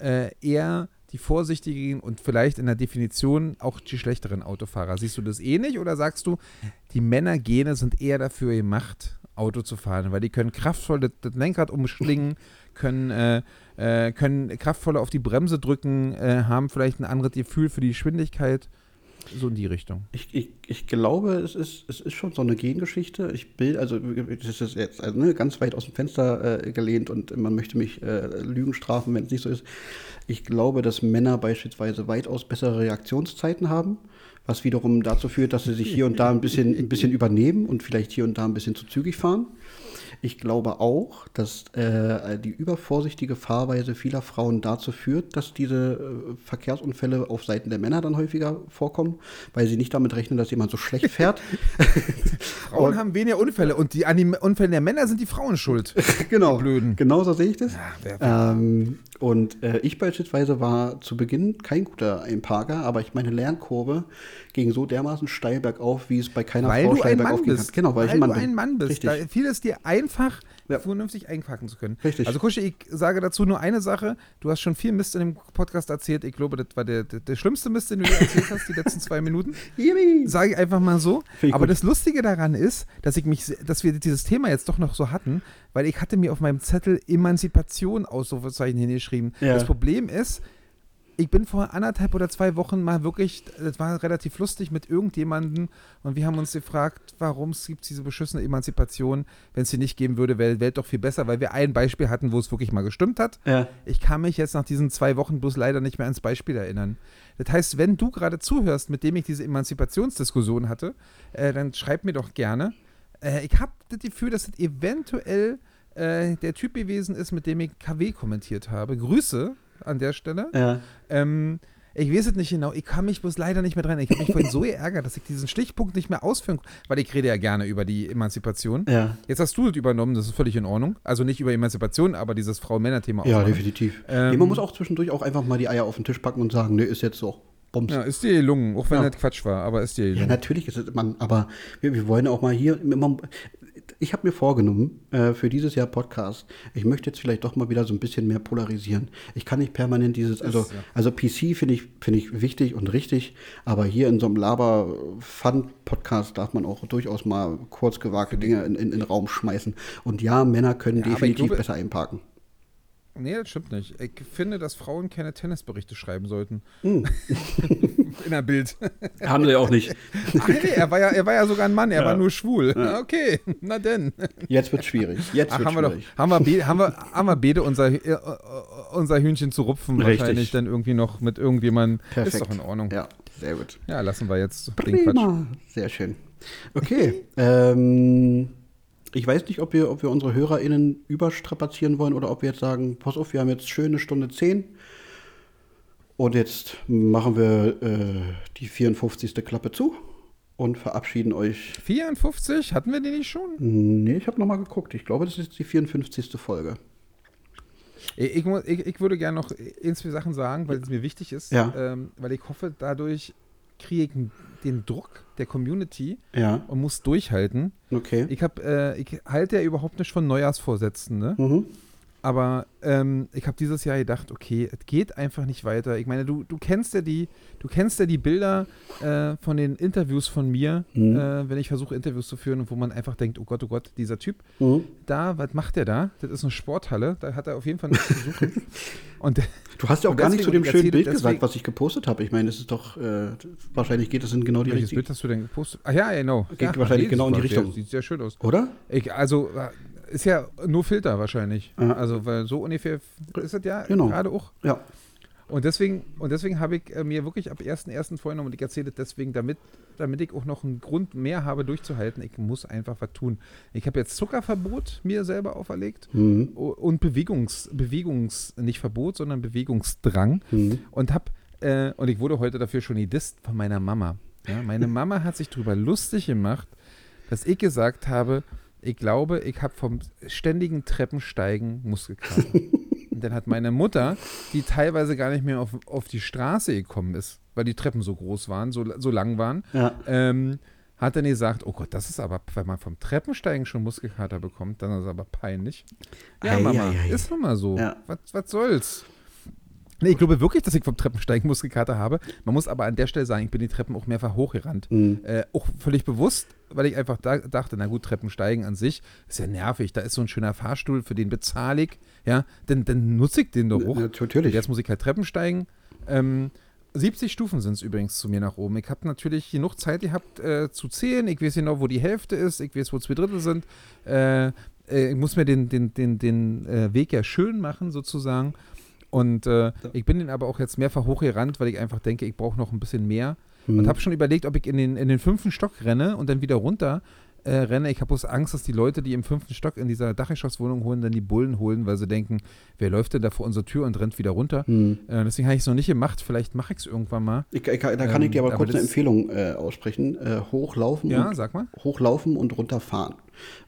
äh, eher die vorsichtigen und vielleicht in der Definition auch die schlechteren Autofahrer. Siehst du das ähnlich oder sagst du, die Männergene sind eher dafür gemacht, Auto zu fahren, weil die können kraftvoll das, das Lenkrad umschlingen, können, äh, äh, können kraftvoller auf die Bremse drücken, äh, haben vielleicht ein anderes Gefühl für die Geschwindigkeit. So in die Richtung. Ich, ich, ich glaube, es ist, es ist schon so eine Gengeschichte. Ich will, also das ist jetzt also, ne, ganz weit aus dem Fenster äh, gelehnt und man möchte mich äh, Lügen strafen, wenn es nicht so ist. Ich glaube, dass Männer beispielsweise weitaus bessere Reaktionszeiten haben, was wiederum dazu führt, dass sie sich hier und da ein bisschen, ein bisschen übernehmen und vielleicht hier und da ein bisschen zu zügig fahren. Ich glaube auch, dass äh, die übervorsichtige Fahrweise vieler Frauen dazu führt, dass diese äh, Verkehrsunfälle auf Seiten der Männer dann häufiger vorkommen, weil sie nicht damit rechnen, dass jemand so schlecht fährt. Frauen Und- haben weniger Unfälle und die, an den Unfällen der Männer sind die Frauen schuld. genau. Die Blöden. Genau so sehe ich das. wer- ähm, und äh, ich beispielsweise war zu Beginn kein guter Einparker, aber ich meine Lernkurve ging so dermaßen steil bergauf, wie es bei keiner Weil Frau steil bergauf kann. Genau, weil, ich ein Mann du bin. ein Mann bist. Richtig. Da fiel es dir einfach, Ja. vernünftig einpacken zu können. Richtig. Also Kusche, ich sage dazu nur eine Sache. Du hast schon viel Mist in dem Podcast erzählt. Ich glaube, das war der, der, der schlimmste Mist, den du erzählt hast, die letzten zwei Minuten. Sage ich einfach mal so. Aber gut. das Lustige daran ist, dass ich mich, dass wir dieses Thema jetzt doch noch so hatten, weil ich hatte mir auf meinem Zettel Emanzipation Ausrufezeichen hingeschrieben. Ja. Das Problem ist, ich bin vor anderthalb oder zwei Wochen mal wirklich, das war relativ lustig mit irgendjemandem und wir haben uns gefragt, warum es gibt diese beschissene Emanzipation. Wenn es sie nicht geben würde, wäre die Welt doch viel besser, weil wir ein Beispiel hatten, wo es wirklich mal gestimmt hat. Ja. Ich kann mich jetzt nach diesen zwei Wochen bloß leider nicht mehr ans Beispiel erinnern. Das heißt, wenn du gerade zuhörst, mit dem ich diese Emanzipationsdiskussion hatte, äh, dann schreib mir doch gerne. Äh, ich habe das Gefühl, dass das eventuell äh, der Typ gewesen ist, mit dem ich KW kommentiert habe. Grüße an der Stelle. Ja. Ähm, ich weiß es nicht genau. Ich kann mich bloß leider nicht mehr dran. Ich habe mich vorhin so geärgert, dass ich diesen Stichpunkt nicht mehr ausführen konnte, weil ich rede ja gerne über die Emanzipation. Ja. Jetzt hast du das übernommen, das ist völlig in Ordnung. Also nicht über Emanzipation, aber dieses Frau-Männer-Thema Ja, definitiv. Ähm, nee, man muss auch zwischendurch auch einfach mal die Eier auf den Tisch packen und sagen, nee, ist jetzt so. Bums. Ja, ist dir gelungen, auch wenn Ja. das Quatsch war, aber ist dir Ja, gelungen. natürlich ist es, man, aber wir, wir wollen auch mal hier, immer, ich habe mir vorgenommen, äh, für dieses Jahr Podcast, ich möchte jetzt vielleicht doch mal wieder so ein bisschen mehr polarisieren. Ich kann nicht permanent dieses, also, Ist, ja. also PC finde ich, finde ich wichtig und richtig, aber hier in so einem Laber-Fun-Podcast darf man auch durchaus mal kurz gewagte Dinge in, in, in den Raum schmeißen. Und ja, Männer können Ja, definitiv besser einparken. Nee, das stimmt nicht. Ich finde, dass Frauen keine Tennisberichte schreiben sollten. Hm. In der Bild. Haben sie auch nicht. Ach nee, er war ja, er war ja sogar ein Mann, er Ja. war nur schwul. Okay, na denn. Jetzt wird schwierig. Jetzt Ach, wird haben wir doch, schwierig. haben wir, be- haben wir, haben wir beide unser, äh, äh, unser Hühnchen zu rupfen, Richtig. wahrscheinlich dann irgendwie noch mit irgendjemandem. Perfekt. Ist doch in Ordnung. Ja, Ja, sehr gut. lassen wir jetzt den Quatsch. Prima. Sehr schön. Okay. ähm, ich weiß nicht, ob wir, ob wir unsere HörerInnen überstrapazieren wollen oder ob wir jetzt sagen, pass auf, wir haben jetzt schöne Stunde 10 und jetzt machen wir äh, die 54. Klappe zu und verabschieden euch. 54? Hatten wir die nicht schon? Nee, ich habe nochmal geguckt. Ich glaube, das ist die 54. Folge. Ich, ich, ich, würde gerne noch ein, zwei Sachen sagen, weil es mir wichtig ist. Ja. Ähm, weil ich hoffe, dadurch kriege ich den Druck der Community Ja, und muss durchhalten. okay. Ich, hab, äh, ich halte ja überhaupt nicht von Neujahrsvorsätzen, ne? Mhm. Aber ähm, ich habe dieses Jahr gedacht, okay, es geht einfach nicht weiter. Ich meine, du, du kennst ja die, du kennst ja die Bilder äh, von den Interviews von mir, Mhm. äh, wenn ich versuche, Interviews zu führen wo man einfach denkt, oh Gott, oh Gott, dieser Typ, Mhm. da, was macht der da? Das ist eine Sporthalle, da hat er auf jeden Fall nichts zu suchen. und Du hast ja auch gar nicht zu dem schönen erzähle Bild deswegen- gesagt, was ich gepostet habe. Ich meine, es ist doch, äh, wahrscheinlich geht es in genau die welches Richtung. Bild hast du denn gepostet? Ach ja, genau. Geht ja, wahrscheinlich genau in die das Richtung. Sieht sehr schön aus. Oder? Ich, also, ist ja nur Filter wahrscheinlich. Ja. Also, weil so ungefähr ist das ja Genau. gerade auch. Ja. Und deswegen, und deswegen habe ich äh, mir wirklich ab 1.1. vorgenommen und ich erzähle deswegen, damit, damit ich auch noch einen Grund mehr habe durchzuhalten. Ich muss einfach was tun. Ich habe jetzt Zuckerverbot mir selber auferlegt Mhm. und Bewegungs, Bewegungs, nicht Verbot, sondern Bewegungsdrang. Mhm. Und hab, äh, und ich wurde heute dafür schon gedisst von meiner Mama. Ja, meine Mama hat sich darüber lustig gemacht, dass ich gesagt habe, ich glaube, ich habe vom ständigen Treppensteigen Muskelkater. Und dann hat meine Mutter, die teilweise gar nicht mehr auf, auf die Straße gekommen ist, weil die Treppen so groß waren, so, so lang waren, Ja. ähm, hat dann gesagt, oh Gott, das ist aber, wenn man vom Treppensteigen schon Muskelkater bekommt, dann ist es aber peinlich. Ja, Ei, Mama, ei, ei. ist nun mal so. Ja. Was, was soll's? Nee, ich glaube wirklich, dass ich vom Treppensteigen Muskelkater habe. Man muss aber an der Stelle sagen, ich bin die Treppen auch mehrfach hochgerannt. Mhm. Äh, auch völlig bewusst, weil ich einfach da, dachte, na gut, Treppensteigen an sich ist ja nervig. Da ist so ein schöner Fahrstuhl, für den bezahle ich. Ja, dann, dann nutze ich den doch hoch. Ja, natürlich. Und jetzt muss ich halt Treppen steigen. Ähm, 70 Stufen sind es übrigens zu mir nach oben. Ich habe natürlich genug Zeit gehabt äh, zu zählen. Ich weiß genau, wo die Hälfte ist. Ich weiß, wo zwei Drittel sind. Äh, äh, ich muss mir den, den, den, den äh, Weg ja schön machen, sozusagen. Und äh, ich bin den aber auch jetzt mehrfach hochgerannt, weil ich einfach denke, ich brauche noch ein bisschen mehr. Mhm. Und habe schon überlegt, ob ich in den, in den fünften Stock renne und dann wieder runter äh, renne. Ich habe bloß Angst, dass die Leute, die im fünften Stock in dieser Dachgeschosswohnung holen, dann die Bullen holen, weil sie denken, wer läuft denn da vor unserer Tür und rennt wieder runter. Mhm. Äh, deswegen habe ich es noch nicht gemacht. Vielleicht mache ich es irgendwann mal. Ich, ich, da kann ich dir aber Ähm, kurz aber eine das- Empfehlung äh, aussprechen. Äh, hochlaufen, Ja, und, sag mal. hochlaufen und runterfahren.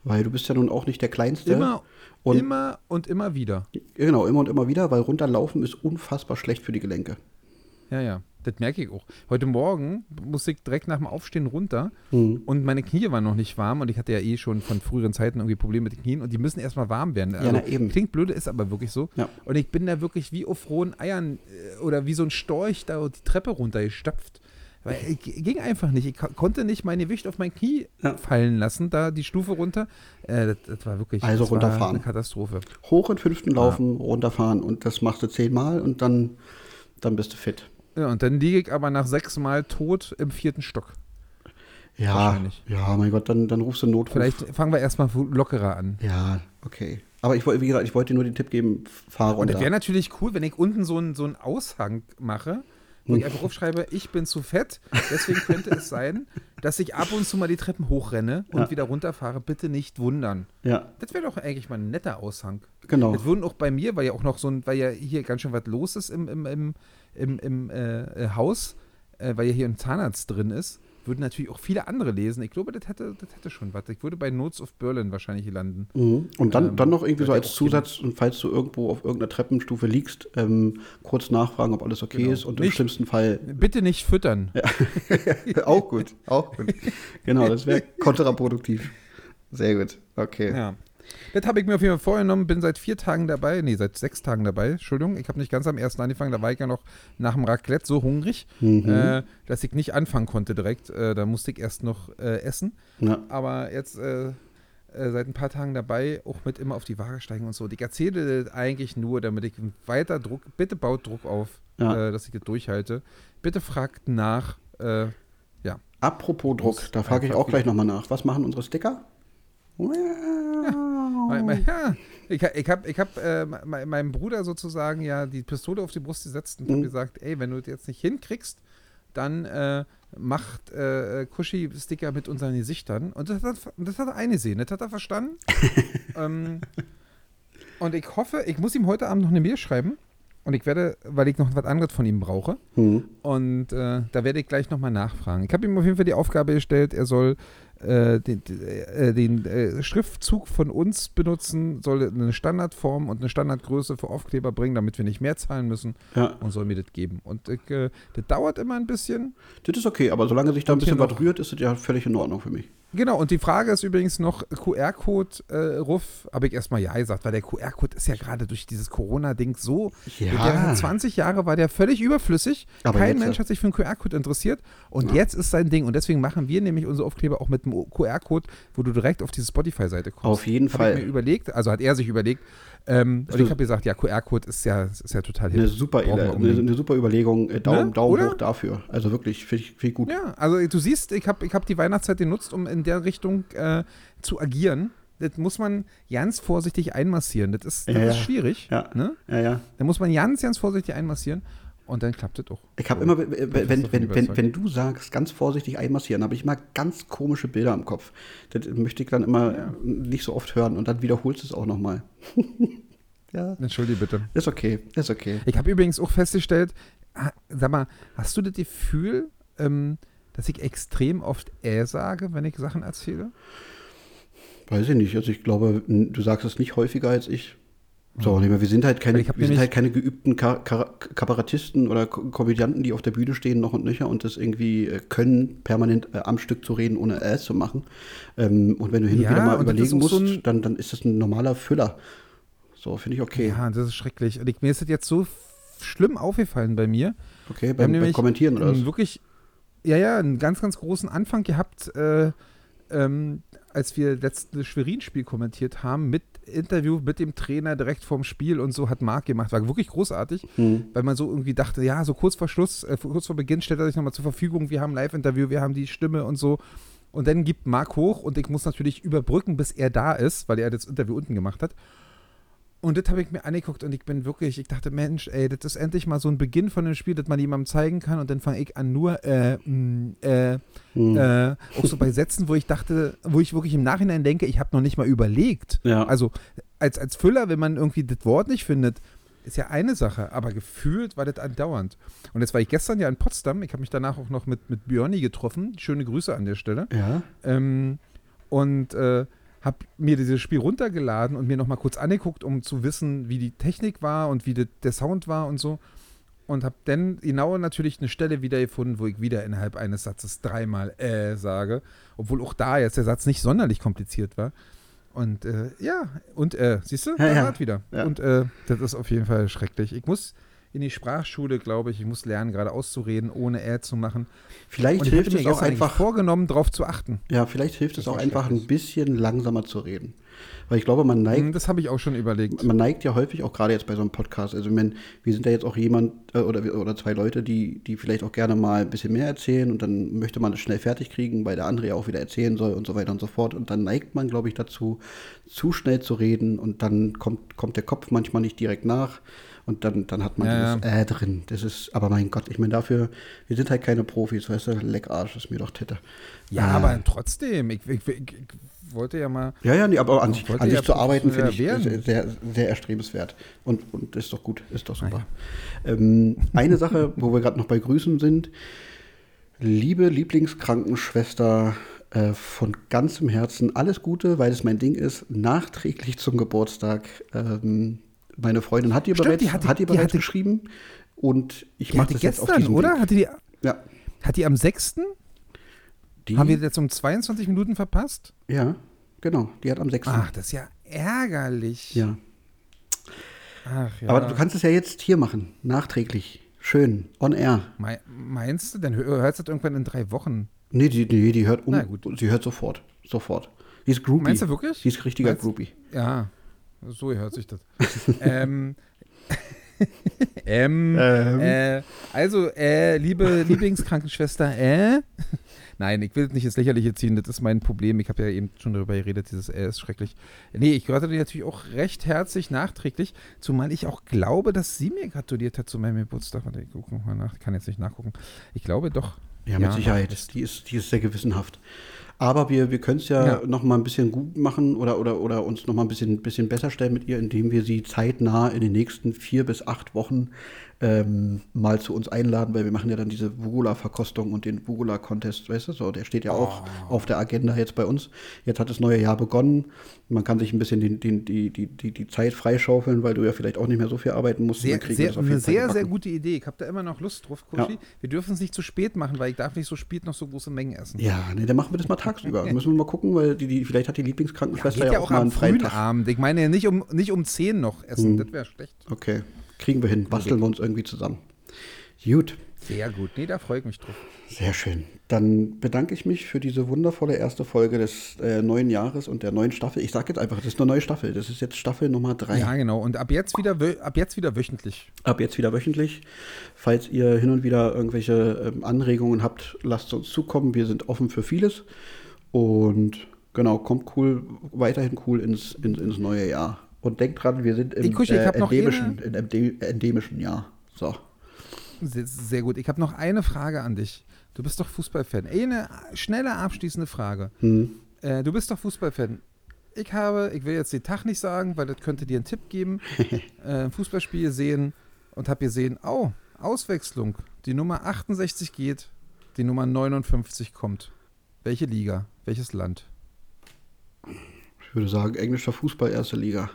Weil du bist ja nun auch nicht der Kleinste. Immer, und immer und immer wieder. Genau, immer und immer wieder, weil runterlaufen ist unfassbar schlecht für die Gelenke. Ja, ja. Das merke ich auch. Heute Morgen musste ich direkt nach dem Aufstehen runter Mhm. und meine Knie waren noch nicht warm und ich hatte ja eh schon von früheren Zeiten irgendwie Probleme mit den Knien und die müssen erstmal warm werden. Also, na eben. Klingt blöde, ist aber wirklich so. Ja. Und ich bin da wirklich wie auf rohen Eiern äh, oder wie so ein Storch da die Treppe runtergestapft. Weil ich ging einfach nicht. Ich ko- konnte nicht mein Gewicht auf mein Knie Ja. fallen lassen, da die Stufe runter. Äh, das, das war wirklich Also runterfahren. eine Katastrophe. Hoch in fünften laufen, runterfahren und das machst du zehnmal und dann Dann bist du fit. Ja, und dann liege ich aber nach sechs Mal tot im vierten Stock. Ja, Wahrscheinlich. ja, mein Gott, dann, dann rufst du Notruf. Vielleicht fangen wir erstmal lockerer an. Ja, okay. Aber ich wollte, wie gesagt, ich wollte dir nur den Tipp geben, fahr Und es runter. wäre natürlich cool, wenn ich unten so einen so einen Aushang mache, wo Hm. ich einfach aufschreibe, ich bin zu fett. Deswegen könnte es sein, dass ich ab und zu mal die Treppen hochrenne und Ja. wieder runterfahre. Bitte nicht wundern. Ja, Das wäre doch eigentlich mal ein netter Aushang. genau. Das würden auch bei mir, weil ja auch noch so ein, weil ja hier ganz schön was los ist im, im, im, im, im äh, äh, Haus, äh, weil ja hier ein Zahnarzt drin ist, würden natürlich auch viele andere lesen. Ich glaube, das hätte, das hätte schon was. Ich würde bei Notes of Berlin wahrscheinlich landen. Mhm. Und dann, Ähm, dann noch irgendwie so ja als. Zusatz, und falls du irgendwo auf irgendeiner Treppenstufe liegst, ähm, kurz nachfragen, ob alles okay Genau. ist und im Nicht- schlimmsten Fall Bitte nicht füttern. auch gut, auch gut. Genau, das wäre kontraproduktiv. Sehr gut, okay. Ja. Das habe ich mir auf jeden Fall vorgenommen, bin seit vier Tagen dabei, nee, seit sechs Tagen dabei, Entschuldigung. Ich habe nicht ganz am ersten angefangen, da war ich ja noch nach dem Raclette so hungrig, Mhm. äh, dass ich nicht anfangen konnte direkt. Äh, da musste ich erst noch äh, essen. Ja. Aber jetzt äh, äh, seit ein paar Tagen dabei, auch mit immer auf die Waage steigen und so. Und ich erzähle das eigentlich nur, damit ich weiter Druck, bitte baut Druck auf, Ja. äh, dass ich das durchhalte. Bitte fragt nach, äh, Apropos Druck, da frage ich auch gleich nochmal nach. Was machen unsere Sticker? Ja, ich, ich habe ich hab, äh, me- meinem Bruder sozusagen ja die Pistole auf die Brust gesetzt und Mhm. habe gesagt, ey, wenn du das jetzt nicht hinkriegst, dann äh, macht äh, Kushi Sticker mit unseren Gesichtern. Und das hat, das hat er eingesehen, das hat er verstanden. ähm, und ich hoffe, ich muss ihm heute Abend noch eine Mail schreiben. Und ich werde, weil ich noch was anderes von ihm brauche. Hm. Und äh, da werde ich gleich nochmal nachfragen. Ich habe ihm auf jeden Fall die Aufgabe gestellt, er soll äh, den, äh, den äh, Schriftzug von uns benutzen, soll eine Standardform und eine Standardgröße für Aufkleber bringen, damit wir nicht mehr zahlen müssen Ja, und soll mir das geben. Und das dauert immer ein bisschen. das ist okay, aber solange sich da ein bisschen was rührt, ist das ja völlig in Ordnung für mich. Genau, und die Frage ist übrigens noch, QR-Code, äh, Ruff, habe ich erstmal ja gesagt, weil der QR-Code ist ja gerade durch dieses Corona-Ding so, Ja. der 20 Jahre war der völlig überflüssig. Aber Kein jetzt, Mensch ja. hat sich für einen QR-Code interessiert. Und jetzt ist sein Ding. Und deswegen machen wir nämlich unsere Aufkleber auch mit einem QR-Code, wo du direkt auf diese Spotify-Seite kommst. Auf jeden hab Fall. Ich mir überlegt, also hat er sich überlegt. Ähm, und Also- ich habe gesagt, ja, QR-Code ist ja, ist ja total Eine hip. super, eine, eine super Überlegung. Äh, Daumen, Ne? Daumen Oder? hoch dafür. Also wirklich, finde ich, find ich gut. Ja, also du siehst, ich habe ich hab die Weihnachtszeit genutzt, um in der Richtung äh, zu agieren. Das muss man ganz vorsichtig einmassieren. Das ist, das Ja, ist schwierig. Ja. Ne? Ja, ja. Da muss man ganz, ganz vorsichtig einmassieren. Und dann klappt das auch. Ich habe So. immer, wenn, wenn, wenn, wenn, du sagst, ganz vorsichtig einmassieren, habe ich immer ganz komische Bilder im Kopf. Das möchte ich dann immer Ja. nicht so oft hören und dann wiederholst du es auch nochmal. ja, Entschuldige bitte. ist okay, ist okay. Ich habe übrigens auch festgestellt, sag mal, hast du das Gefühl, ähm, dass ich extrem oft äh sage, wenn ich Sachen erzähle? Weiß ich nicht. Also ich glaube, du sagst es nicht häufiger als ich. So, nee, wir sind halt keine, wir sind halt keine geübten Ka Ka Kabarettisten oder Ko Komödianten, die auf der Bühne stehen noch und nöcher und das irgendwie äh, können, permanent äh, am Stück zu reden, ohne äh zu machen. Ähm, und wenn du hin Ja, und wieder mal überlegen so musst, ein- dann, dann ist das ein normaler Füller. So, finde ich okay. Ja, das ist schrecklich. Und ich, mir ist das jetzt so schlimm aufgefallen bei mir. Okay, beim, beim Kommentieren oder was? wirklich, ja, ja, einen ganz, ganz großen Anfang gehabt, äh, ähm, als wir letztes Schwerin-Spiel kommentiert haben, mit Interview mit dem Trainer direkt vorm Spiel und so hat Marc gemacht. War wirklich großartig, Hm. weil man so irgendwie dachte, ja, so kurz vor Schluss, äh, kurz vor Beginn stellt er sich nochmal zur Verfügung, wir haben ein Live-Interview, wir haben die Stimme und so. Und dann gibt Marc hoch und ich muss natürlich überbrücken, bis er da ist, weil er das Interview unten gemacht hat. Und das habe ich mir angeguckt und ich bin wirklich, ich dachte, Mensch, ey, das ist endlich mal so ein Beginn von einem Spiel, das man jemandem zeigen kann und dann fange ich an nur, äh, mh, äh, Hm. äh, auch so bei Sätzen, wo ich dachte, wo ich wirklich im Nachhinein denke, ich habe noch nicht mal überlegt. Ja. Also als, als Füller, wenn man irgendwie das Wort nicht findet, ist ja eine Sache, aber gefühlt war das andauernd. Und jetzt war ich gestern ja in Potsdam, ich habe mich danach auch noch mit, mit Björni getroffen, schöne Grüße an der Stelle. ja. Ähm, und äh, habe mir dieses Spiel runtergeladen und mir nochmal kurz angeguckt, um zu wissen, wie die Technik war und wie de, der Sound war und so. Und habe dann genau natürlich eine Stelle wiedergefunden, wo ich wieder innerhalb eines Satzes dreimal äh sage. Obwohl auch da jetzt der Satz nicht sonderlich kompliziert war. Und äh, ja, und äh, siehst du, Ja, ja. wieder. Ja. Und äh, das ist auf jeden Fall schrecklich. Ich muss in die Sprachschule, glaube ich. Ich muss lernen, gerade auszureden, ohne Ä zu machen. Vielleicht hilft es auch einfach, vorgenommen, darauf zu achten. ja, vielleicht hilft es auch einfach ein bisschen langsamer zu reden. Weil ich glaube, man neigt Hm, Das habe ich auch schon überlegt. man neigt ja häufig auch gerade jetzt bei so einem Podcast. Also, meine, wir sind ja jetzt auch jemand äh, oder, oder zwei Leute, die, die vielleicht auch gerne mal ein bisschen mehr erzählen und dann möchte man es schnell fertig kriegen, weil der andere ja auch wieder erzählen soll und so weiter und so fort. Und dann neigt man, glaube ich, dazu, zu schnell zu reden und dann kommt, kommt der Kopf manchmal nicht direkt nach. Und dann, dann hat man Ja, dieses Äh drin. Das ist, aber mein Gott, ich meine, dafür, wir sind halt keine Profis, weißt du, Leckarsch ist mir doch Titte. Ja, Äh, aber trotzdem, ich, ich, ich, ich wollte ja mal. Ja, ja, nee, aber an Ich sich, an sich ja zu arbeiten finde ich sehr, sehr, erstrebenswert. Und, und ist doch gut, ist doch super. Ähm, eine Sache, wo wir gerade noch bei Grüßen sind. Liebe Lieblingskrankenschwester, äh, von ganzem Herzen alles Gute, weil es mein Ding ist, nachträglich zum Geburtstag. Ähm, meine Freundin hat dir Stimmt, bereits, die hatte- hat die bereits hatte- geschrieben und ich Die mache das jetzt auf gestern, diesem oder? Weg. Hatte die, Ja, hat die am 6. die, Haben wir jetzt um 22 Minuten verpasst? ja, genau, die hat am 6. Ach, das ist ja ärgerlich. Ja. Ach ja. Aber du kannst es ja jetzt hier machen, nachträglich. Schön, on air. Mei- Meinst du, dann hör- hörst du das irgendwann in drei Wochen? Nee, die, nee, die hört um. Na gut. Sie hört sofort. Sofort. Die ist Groupie. Meinst du wirklich? Die ist richtiger Meinst- Groupie. Ja, so hört sich das. ähm, ähm, Ähm. Äh, also, äh, liebe Lieblingskrankenschwester, äh? Nein, ich will nicht ins Lächerliche ziehen, das ist mein Problem. Ich habe ja eben schon darüber geredet, dieses äh ist schrecklich. Nee, ich gratuliere dir natürlich auch recht herzlich nachträglich, zumal ich auch glaube, dass sie mir gratuliert hat zu meinem Geburtstag. Warte, ich gucke mal nach, ich kann jetzt nicht nachgucken. Ich glaube doch. Ja, mit doch, Sicherheit. Die ist, die ist sehr gewissenhaft. Aber wir, wir können es ja, Ja. noch mal ein bisschen gut machen oder, oder, oder uns noch mal ein bisschen, bisschen besser stellen mit ihr, indem wir sie zeitnah in den nächsten vier bis acht Wochen ähm, mal zu uns einladen, weil wir machen ja dann diese Vugula-Verkostung und den Vugula-Contest, weißt du, so, der steht ja auch Oh. auf der Agenda jetzt bei uns. Jetzt hat das neue Jahr begonnen. Man kann sich ein bisschen den, den, die, die, die, die Zeit freischaufeln, weil du ja vielleicht auch nicht mehr so viel arbeiten musst. Sehr, sehr, das auf eine sehr, sehr gute Idee. Ich habe da immer noch Lust drauf, Kuschi. Ja. Wir dürfen es nicht zu spät machen, weil ich darf nicht so spät noch so große Mengen essen. Ja, nee, dann machen wir das mal tagsüber. Müssen wir mal gucken, weil die, die, vielleicht hat die Lieblingskrankenschwester ja, ja auch auch mal einen freien frühen Tag. Abend. Ich meine ja nicht um, nicht um 10 noch essen. Hm. Das wäre schlecht. Okay, kriegen wir hin. Basteln wir uns irgendwie zusammen. Gut, Sehr gut. Nee, da freue ich mich drauf. sehr schön. Dann bedanke ich mich für diese wundervolle erste Folge des äh, neuen Jahres und der neuen Staffel. Ich sage jetzt einfach, das ist eine neue Staffel. Das ist jetzt Staffel Nummer drei. Ja, genau. Und ab jetzt wieder, ab jetzt wieder wöchentlich. Ab jetzt wieder wöchentlich. Falls ihr hin und wieder irgendwelche ähm, Anregungen habt, lasst uns zukommen. Wir sind offen für vieles. Und genau, kommt cool, weiterhin cool ins, ins, ins neue Jahr. Und denkt dran, wir sind im hab noch endemischen, in Ende- endemischen Jahr. So. Sehr, sehr gut. Ich habe noch eine Frage an dich. Du bist doch Fußballfan. Eine schnelle abschließende Frage. Hm. Äh, du bist doch Fußballfan. Ich habe, ich will jetzt den Tag nicht sagen, weil das könnte dir einen Tipp geben, äh, ein Fußballspiel gesehen und habe gesehen, oh, Auswechslung. Die Nummer 68 geht, die Nummer 59 kommt. Welche Liga? Welches Land? Ich würde sagen, englischer Fußball, erste Liga.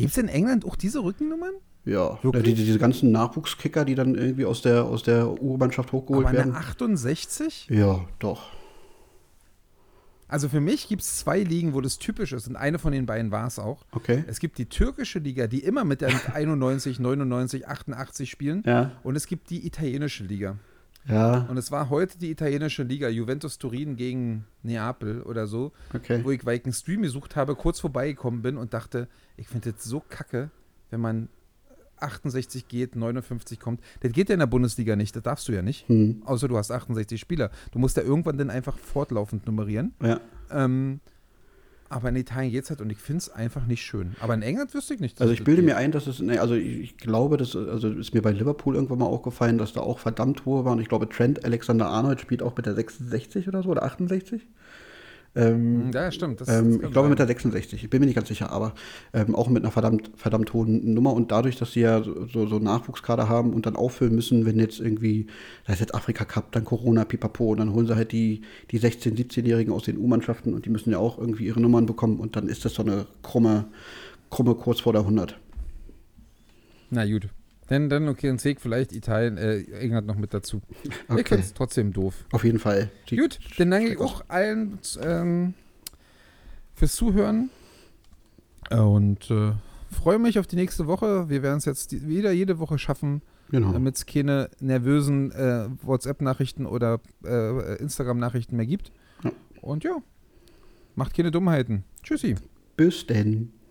Gibt es in England auch diese Rückennummern? Ja, Wirklich? die, die, diese ganzen Nachwuchskicker, die dann irgendwie aus der, aus der Urmannschaft hochgeholt Aber werden. eine 68? Ja, doch. Also für mich gibt es zwei Ligen, wo das typisch ist und eine von den beiden war es auch. Okay. Es gibt die türkische Liga, die immer mit der 91, 99, 88 spielen. Ja. Und es gibt die italienische Liga. Ja, Und es war heute die italienische Liga, Juventus Turin gegen Neapel oder so, okay. wo ich, weil ich einen Stream gesucht habe, kurz vorbeigekommen bin und dachte, ich finde das so kacke, wenn man 68 geht, 59 kommt. Das geht ja in der Bundesliga nicht, das darfst du ja nicht. Hm. Außer du hast 68 Spieler. Du musst ja irgendwann dann einfach fortlaufend nummerieren. Ja. Ähm, aber in Italien geht es halt und ich finde es einfach nicht schön. Aber in England wüsste ich nicht. Also ich bilde mir ein, dass es, also ich, ich glaube, das also ist mir bei Liverpool irgendwann mal aufgefallen, dass da auch verdammt hohe waren. Ich glaube, Trent Alexander-Arnold spielt auch mit der 66 oder so oder 68. Ähm, Ja, stimmt. Das, das ähm, kann ich glaube sein. mit der 66, ich bin mir nicht ganz sicher, aber ähm, auch mit einer verdammt, verdammt hohen Nummer und dadurch, dass sie ja so, so, so Nachwuchskader haben und dann auffüllen müssen, wenn jetzt irgendwie, da ist jetzt Afrika Cup, dann Corona, pipapo und dann holen sie halt die, die 16-, 17-Jährigen aus den U-Mannschaften und die müssen ja auch irgendwie ihre Nummern bekommen und dann ist das so eine krumme, krumme kurz vor der 100. Na gut. Dann, dann okay, dann zählt vielleicht Italien, äh, England noch mit dazu. Ich Okay. finde es trotzdem doof. Auf jeden Fall. Die- Gut, dann danke ich auch allen ähm, fürs Zuhören. Und äh, freue mich auf die nächste Woche. Wir werden es jetzt die, wieder jede Woche schaffen, Genau. damit es keine nervösen äh, WhatsApp-Nachrichten oder äh, Instagram-Nachrichten mehr gibt. Ja. Und ja, macht keine Dummheiten. Tschüssi. Bis denn.